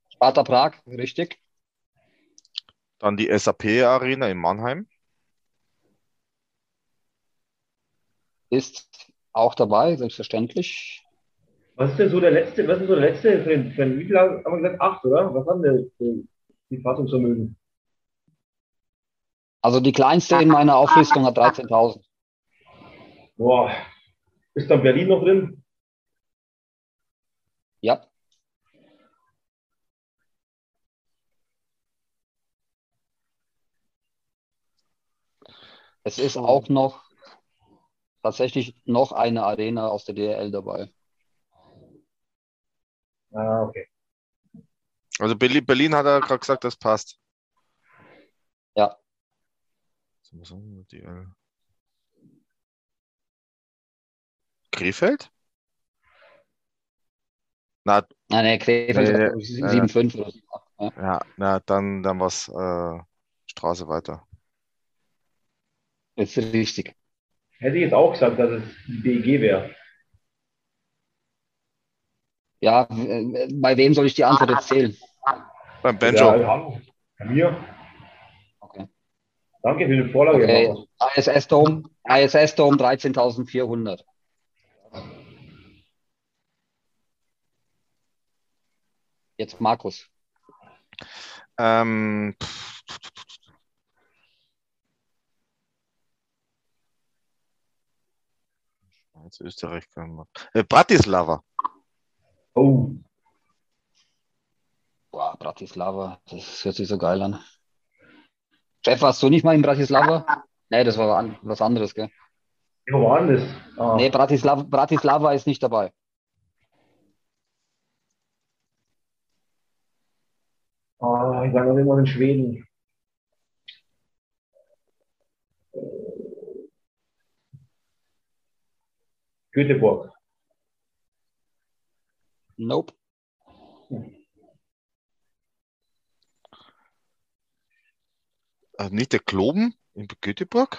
Sparta Prag, richtig. Dann die SAP Arena in Mannheim. Ist auch dabei, selbstverständlich. Was ist denn so der letzte, was ist so der letzte Trend? Wie viel haben wir gesagt? Acht, oder? Was haben wir die Fassungsvermögen? Also die kleinste in meiner Auflistung hat 13.000. Boah. Ist dann Berlin noch drin? Ja. Es ist auch noch tatsächlich noch eine Arena aus der DRL dabei. Ah, okay. Also Berlin, Berlin hat er gerade gesagt, das passt. Ja. Äh, Krefeld? Na, Nein, nee, Krefeld Nee, nee, 7,5 oder so. Ja. ja, na, dann, dann was äh, Straße weiter. Ist richtig. Hätte ich jetzt auch gesagt, dass es die BEG wäre. Ja, äh, bei wem soll ich die Antwort jetzt zählen? Beim Ja, Benjo. hallo. Bei mir. Danke für die Vorlage. Okay. Markus. ISS Dome, ISS Dome 13.400. Jetzt Markus. Ähm, Schweiz, Österreich kann man. Äh, Bratislava. Oh, Boah, Bratislava, das hört sich so geil an. Chef, warst du nicht mal in Bratislava? Nee, das war an, was anderes, gell? wo war denn das? Ah, Nee, Bratislava, Bratislava ist nicht dabei. ah, ich sage immer in Schweden. Göteborg. Nope. Äh, nicht der Globen in Göteborg?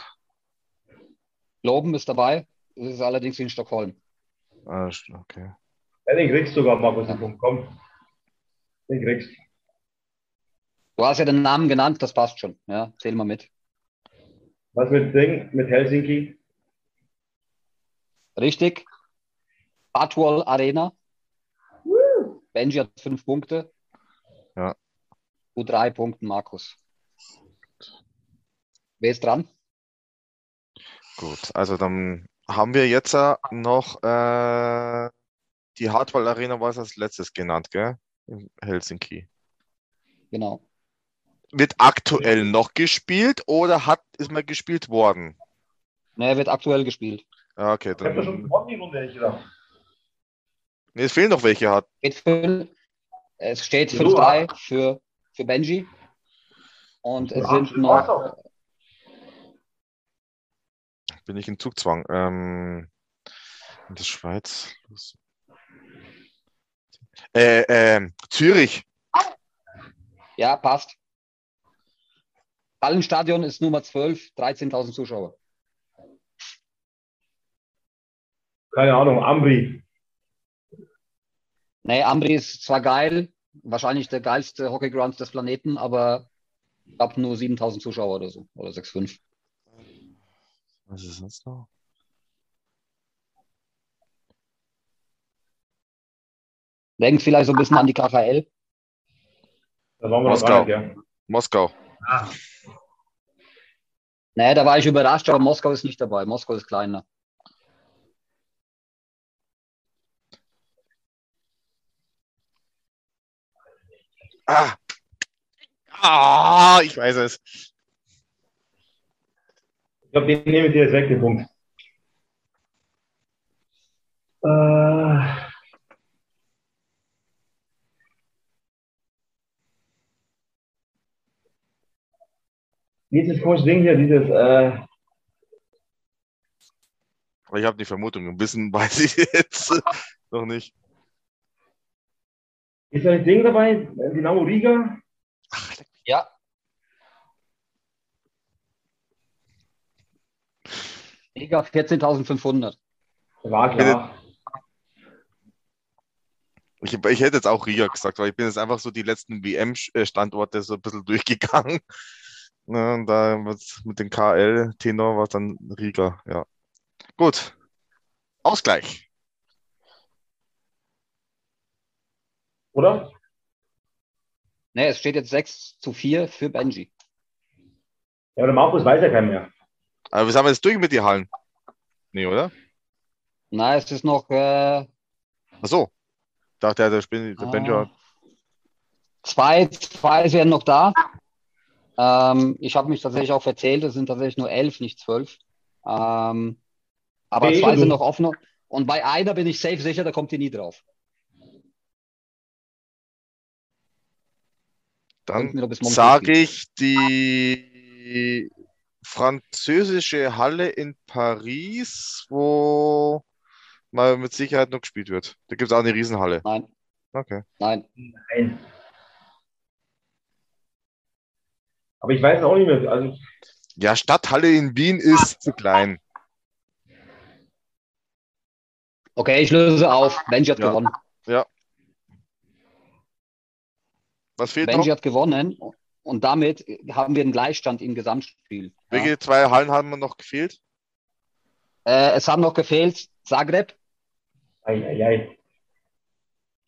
Loben ist dabei. Das ist allerdings in Stockholm. Ah, okay. Ja, den kriegst du sogar, Markus, den Punkt. Komm. Den kriegst Du hast ja den Namen genannt, das passt schon. Ja, zähl mal mit. Was mit Ding, mit Helsinki? Richtig. Batwall Arena. Benji hat fünf Punkte. Ja. Du drei Punkten, Markus. Wer ist dran? Gut, also dann haben wir jetzt äh, noch äh, die Hardball Arena, war es als letztes genannt, gell? In Helsinki. Genau. Wird aktuell noch gespielt oder hat, ist mal gespielt worden? Ne, wird aktuell gespielt. Ja, okay, Ich habe da schon dann. gewonnen, die Runde, hätte ich gedacht. Nee, es fehlen noch welche. Hat. Es steht So, 5-3 für, für Benji. Und es Ja, sind noch. Bin ich in Zugzwang. Ähm, in der Schweiz. Äh, ähm, Zürich. ja, passt. Hallenstadion ist Nummer 12, 13.000 Zuschauer. Keine Ahnung, Ambri. Nee, Ambri ist zwar geil, wahrscheinlich der geilste Hockeyground des Planeten, aber ich glaube nur 7.000 Zuschauer oder so. Oder 6,5. Was ist das noch? Denkt vielleicht so ein bisschen an die KHL. Da waren wir Moskau. nicht, ja. Moskau. Nee, da war ich überrascht, aber Moskau ist nicht dabei. Moskau ist kleiner. Ah! Ah, ich weiß es. Ich glaube, den nehme ich dir jetzt weg, den Punkt. Äh, dieses komische Ding hier, dieses, äh, ich habe die Vermutung, ein bisschen weiß ich jetzt noch nicht. ist da ein Ding dabei? Dynamo Riga? Ja. Liga 14.500. War klar. Ich, ich hätte jetzt auch Riga gesagt, weil ich bin jetzt einfach so die letzten WM-Standorte so ein bisschen durchgegangen. Ne, und da mit dem KL-Tenor war es dann Riga, ja. Gut. Ausgleich. Oder? Ne, es steht jetzt 6 zu 4 für Benji. Ja, aber der Markus weiß ja keinen mehr. Aber wir sind jetzt durch mit den Hallen. Nee, oder? Na, es ist noch äh, Ach so. Dachte, der, der, Spin- der Benjo hat. zwei, zwei werden noch da. Ähm, ich habe mich tatsächlich auch verzählt, es sind tatsächlich nur elf, nicht zwölf. Ähm, aber Okay, zwei du- sind noch offen. Und bei einer bin ich safe sicher, da kommt ihr nie drauf. Dann sage ich die französische Halle in Paris, wo mal mit Sicherheit noch gespielt wird. Da gibt es auch eine Riesenhalle. Nein, Okay. nein. Nein. Aber ich weiß auch nicht mehr. Also, Ja, Stadthalle in Wien ist zu klein. Okay, ich löse auf. Benji hat Ja. gewonnen. Was fehlt Benji noch? hat gewonnen und damit haben wir einen Gleichstand im Gesamtspiel. Ja. Welche zwei Hallen haben wir noch gefehlt? Äh, es haben noch gefehlt Zagreb ei, ei, ei.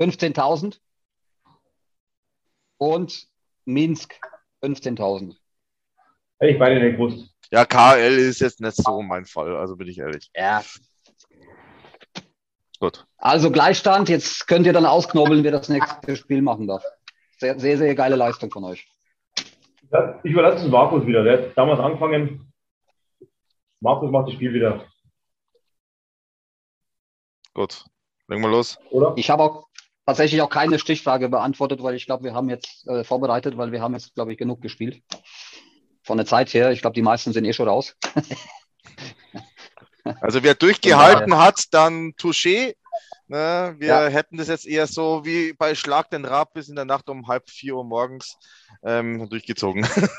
15.000 und Minsk 15.000. Hätte ich beide nicht gewusst. Ja, KL ist jetzt nicht so mein Fall, also bin ich ehrlich. Ja. Gut. Also Gleichstand, jetzt könnt ihr dann ausknobeln, wer das nächste Spiel machen darf. Sehr, sehr, sehr geile Leistung von euch. Ja, Ich überlasse es Markus wieder. Der hat damals angefangen. Markus macht das Spiel wieder, Gut. Legen wir los. oder? Ich habe auch tatsächlich auch keine Stichfrage beantwortet, weil ich glaube, wir haben jetzt äh, vorbereitet, weil wir haben jetzt, glaube ich, genug gespielt. Von der Zeit her, ich glaube, die meisten sind eh schon raus. Also wer durchgehalten hat, dann Touché. Ne, wir Ja. hätten das jetzt eher so wie bei Schlag den Rab bis in der Nacht um halb vier Uhr morgens ähm, durchgezogen.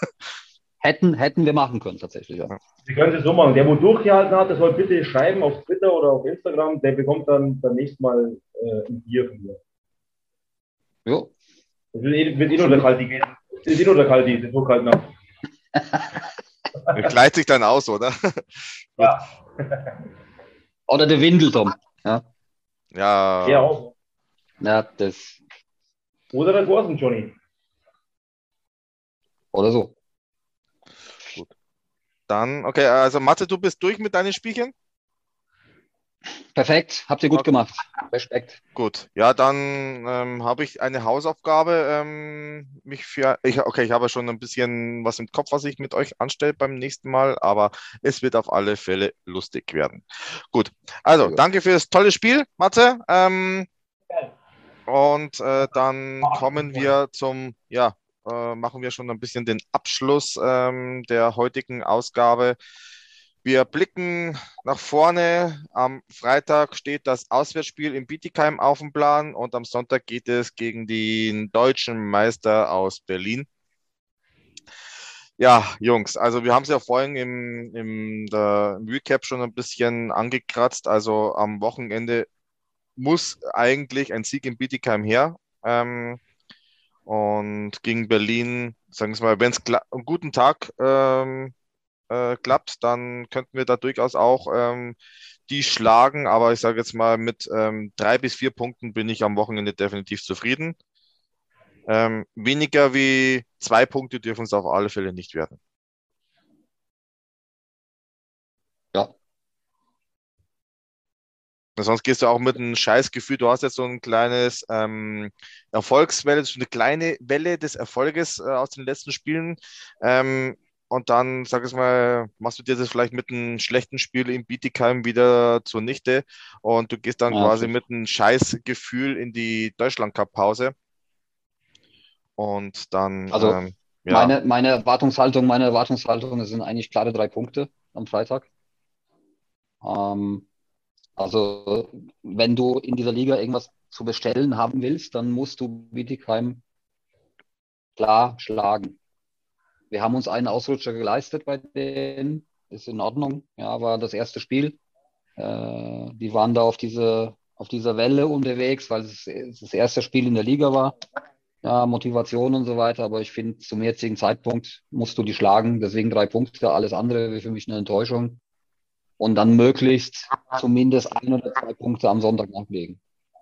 Hätten, hätten wir machen können, tatsächlich. Ja. Sie können es so machen. Der, wo durchgehalten hat, der soll bitte schreiben auf Twitter oder auf Instagram. Der bekommt dann beim nächsten Mal äh, ein Bier von mir. Jo. Das wird eh, wird eh nur der Kalti gehen. Das ist eh nur der Kalti, der durchgehalten hat. Gleicht sich dann aus, oder? Ja, Oder der Windeltom. Ja. Er auch. Ja, das. Oder der Gorsen, Johnny. Oder so. Dann, okay, also Mathe, du bist durch mit deinen Spielchen? Perfekt, habt ihr gut Okay. gemacht. Respekt. Gut, ja, dann ähm, habe ich eine Hausaufgabe. Ähm, mich für, ich, okay, ich habe schon ein bisschen was im Kopf, was ich mit euch anstelle beim nächsten Mal, aber es wird auf alle Fälle lustig werden. Gut, also danke für das tolle Spiel, Mathe. Ähm, und äh, dann kommen wir zum, ja, äh, machen wir schon ein bisschen den Abschluss ähm, der heutigen Ausgabe. Wir blicken nach vorne. Am Freitag steht das Auswärtsspiel in Bietigheim auf dem Plan und am Sonntag geht es gegen den deutschen Meister aus Berlin. Ja, Jungs, also wir haben es ja vorhin im, im, der, Recap schon ein bisschen angekratzt. Also am Wochenende muss eigentlich ein Sieg in Bietigheim her. Ähm, und gegen Berlin, sagen wir mal, wenn es einen guten Tag ähm, äh, klappt, dann könnten wir da durchaus auch ähm, die schlagen. Aber ich sage jetzt mal, mit ähm, drei bis vier Punkten bin ich am Wochenende definitiv zufrieden. Ähm, weniger wie zwei Punkte dürfen es auf alle Fälle nicht werden. Ja. Sonst gehst du auch mit einem Scheißgefühl. Du hast jetzt so ein kleines ähm, Erfolgswelle, so eine kleine Welle des Erfolges äh, aus den letzten Spielen. Ähm, und dann, sag ich mal, machst du dir das vielleicht mit einem schlechten Spiel in Bietigheim wieder zunichte und du gehst dann Ja, quasi mit einem Scheißgefühl in die Deutschland-Cup-Pause. Und dann, Also, ähm, ja, Meine, meine Erwartungshaltung, meine Erwartungshaltung sind eigentlich klare drei Punkte am Freitag. Ähm, also, wenn du in dieser Liga irgendwas zu bestellen haben willst, dann musst du Bietigheim klar schlagen. Wir haben uns einen Ausrutscher geleistet bei denen, ist in Ordnung, ja, war das erste Spiel. Äh, die waren da auf diese, auf dieser Welle unterwegs, weil es das erste Spiel in der Liga war ja, Motivation und so weiter, aber ich finde, zum jetzigen Zeitpunkt musst du die schlagen, deswegen drei Punkte, alles andere wäre für mich eine Enttäuschung. Und dann möglichst zumindest ein oder zwei Punkte am Sonntag nachlegen.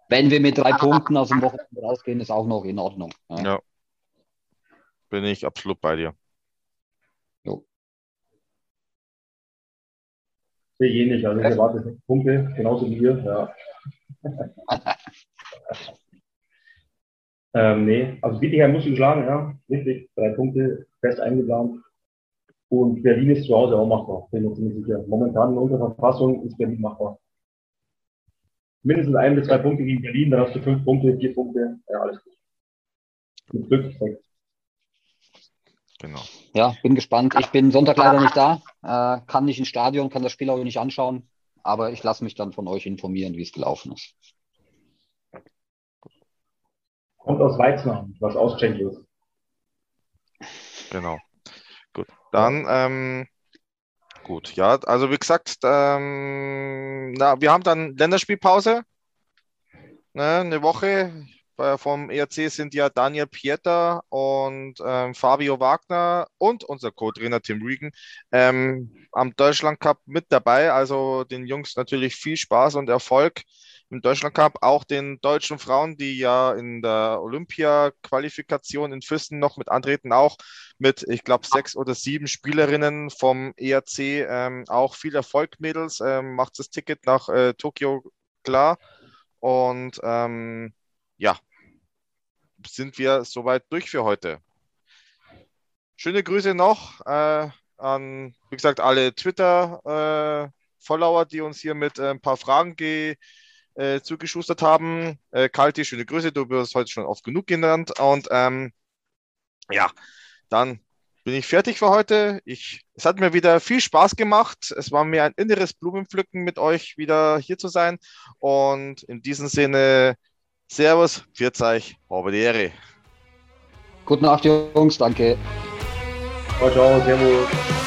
wenn wir mit drei Punkten aus dem Wochenende rausgehen, ist auch noch in Ordnung. Ja. Ja. Bin ich absolut bei dir. Sehe ich eh nicht. Also ich erwarte Punkte, genauso wie ihr. Ja. ähm, nee, also Bietigheim muss geschlagen, ja. Richtig, drei Punkte, fest eingeplant. Und Berlin ist zu Hause auch machbar, bin mir ziemlich sicher. Momentan in unserer Verfassung ist Berlin machbar. Mindestens ein bis zwei Punkte gegen Berlin, dann hast du fünf Punkte, vier Punkte, ja, alles gut. Mit Glück, sechs. Genau. Ja, bin gespannt. Ich bin Sonntag leider nicht da, äh, kann nicht ins Stadion, kann das Spiel auch nicht anschauen, aber ich lasse mich dann von euch informieren, wie es gelaufen ist. Kommt aus Weiznach, was aus Tschechien ist. Genau. Gut. Dann, ähm, gut, ja, also wie gesagt, ähm, na, wir haben dann Länderspielpause. Ne, eine Woche. Bei- Vom ERC sind ja Daniel Pieter und ähm, Fabio Wagner und unser Co-Trainer Tim Regan ähm, am Deutschland Cup mit dabei. Also den Jungs natürlich viel Spaß und Erfolg im Deutschland Cup, auch den deutschen Frauen, die ja in der Olympia-Qualifikation in Füssen noch mit antreten, auch mit, ich glaube, sechs oder sieben Spielerinnen vom ERC. Ähm, auch viel Erfolg, Mädels. Ähm, macht das Ticket nach äh, Tokio klar. Und ähm, ja, sind wir soweit durch für heute. Schöne Grüße noch äh, an, wie gesagt, alle Twitter-Follower, die uns hier mit äh, ein paar Fragen ge äh, zugeschustert haben. Äh, Kalti, schöne Grüße, du wirst heute schon oft genug genannt. Und ähm, ja, dann bin ich fertig für heute. Ich, es hat mir wieder viel Spaß gemacht. Es war mir ein inneres Blumenpflücken mit euch wieder hier zu sein. Und in diesem Sinne, Servus, pfiat euch, habe die Ehre. Gute Nacht, Jungs, danke. Ciao, ciao, servus.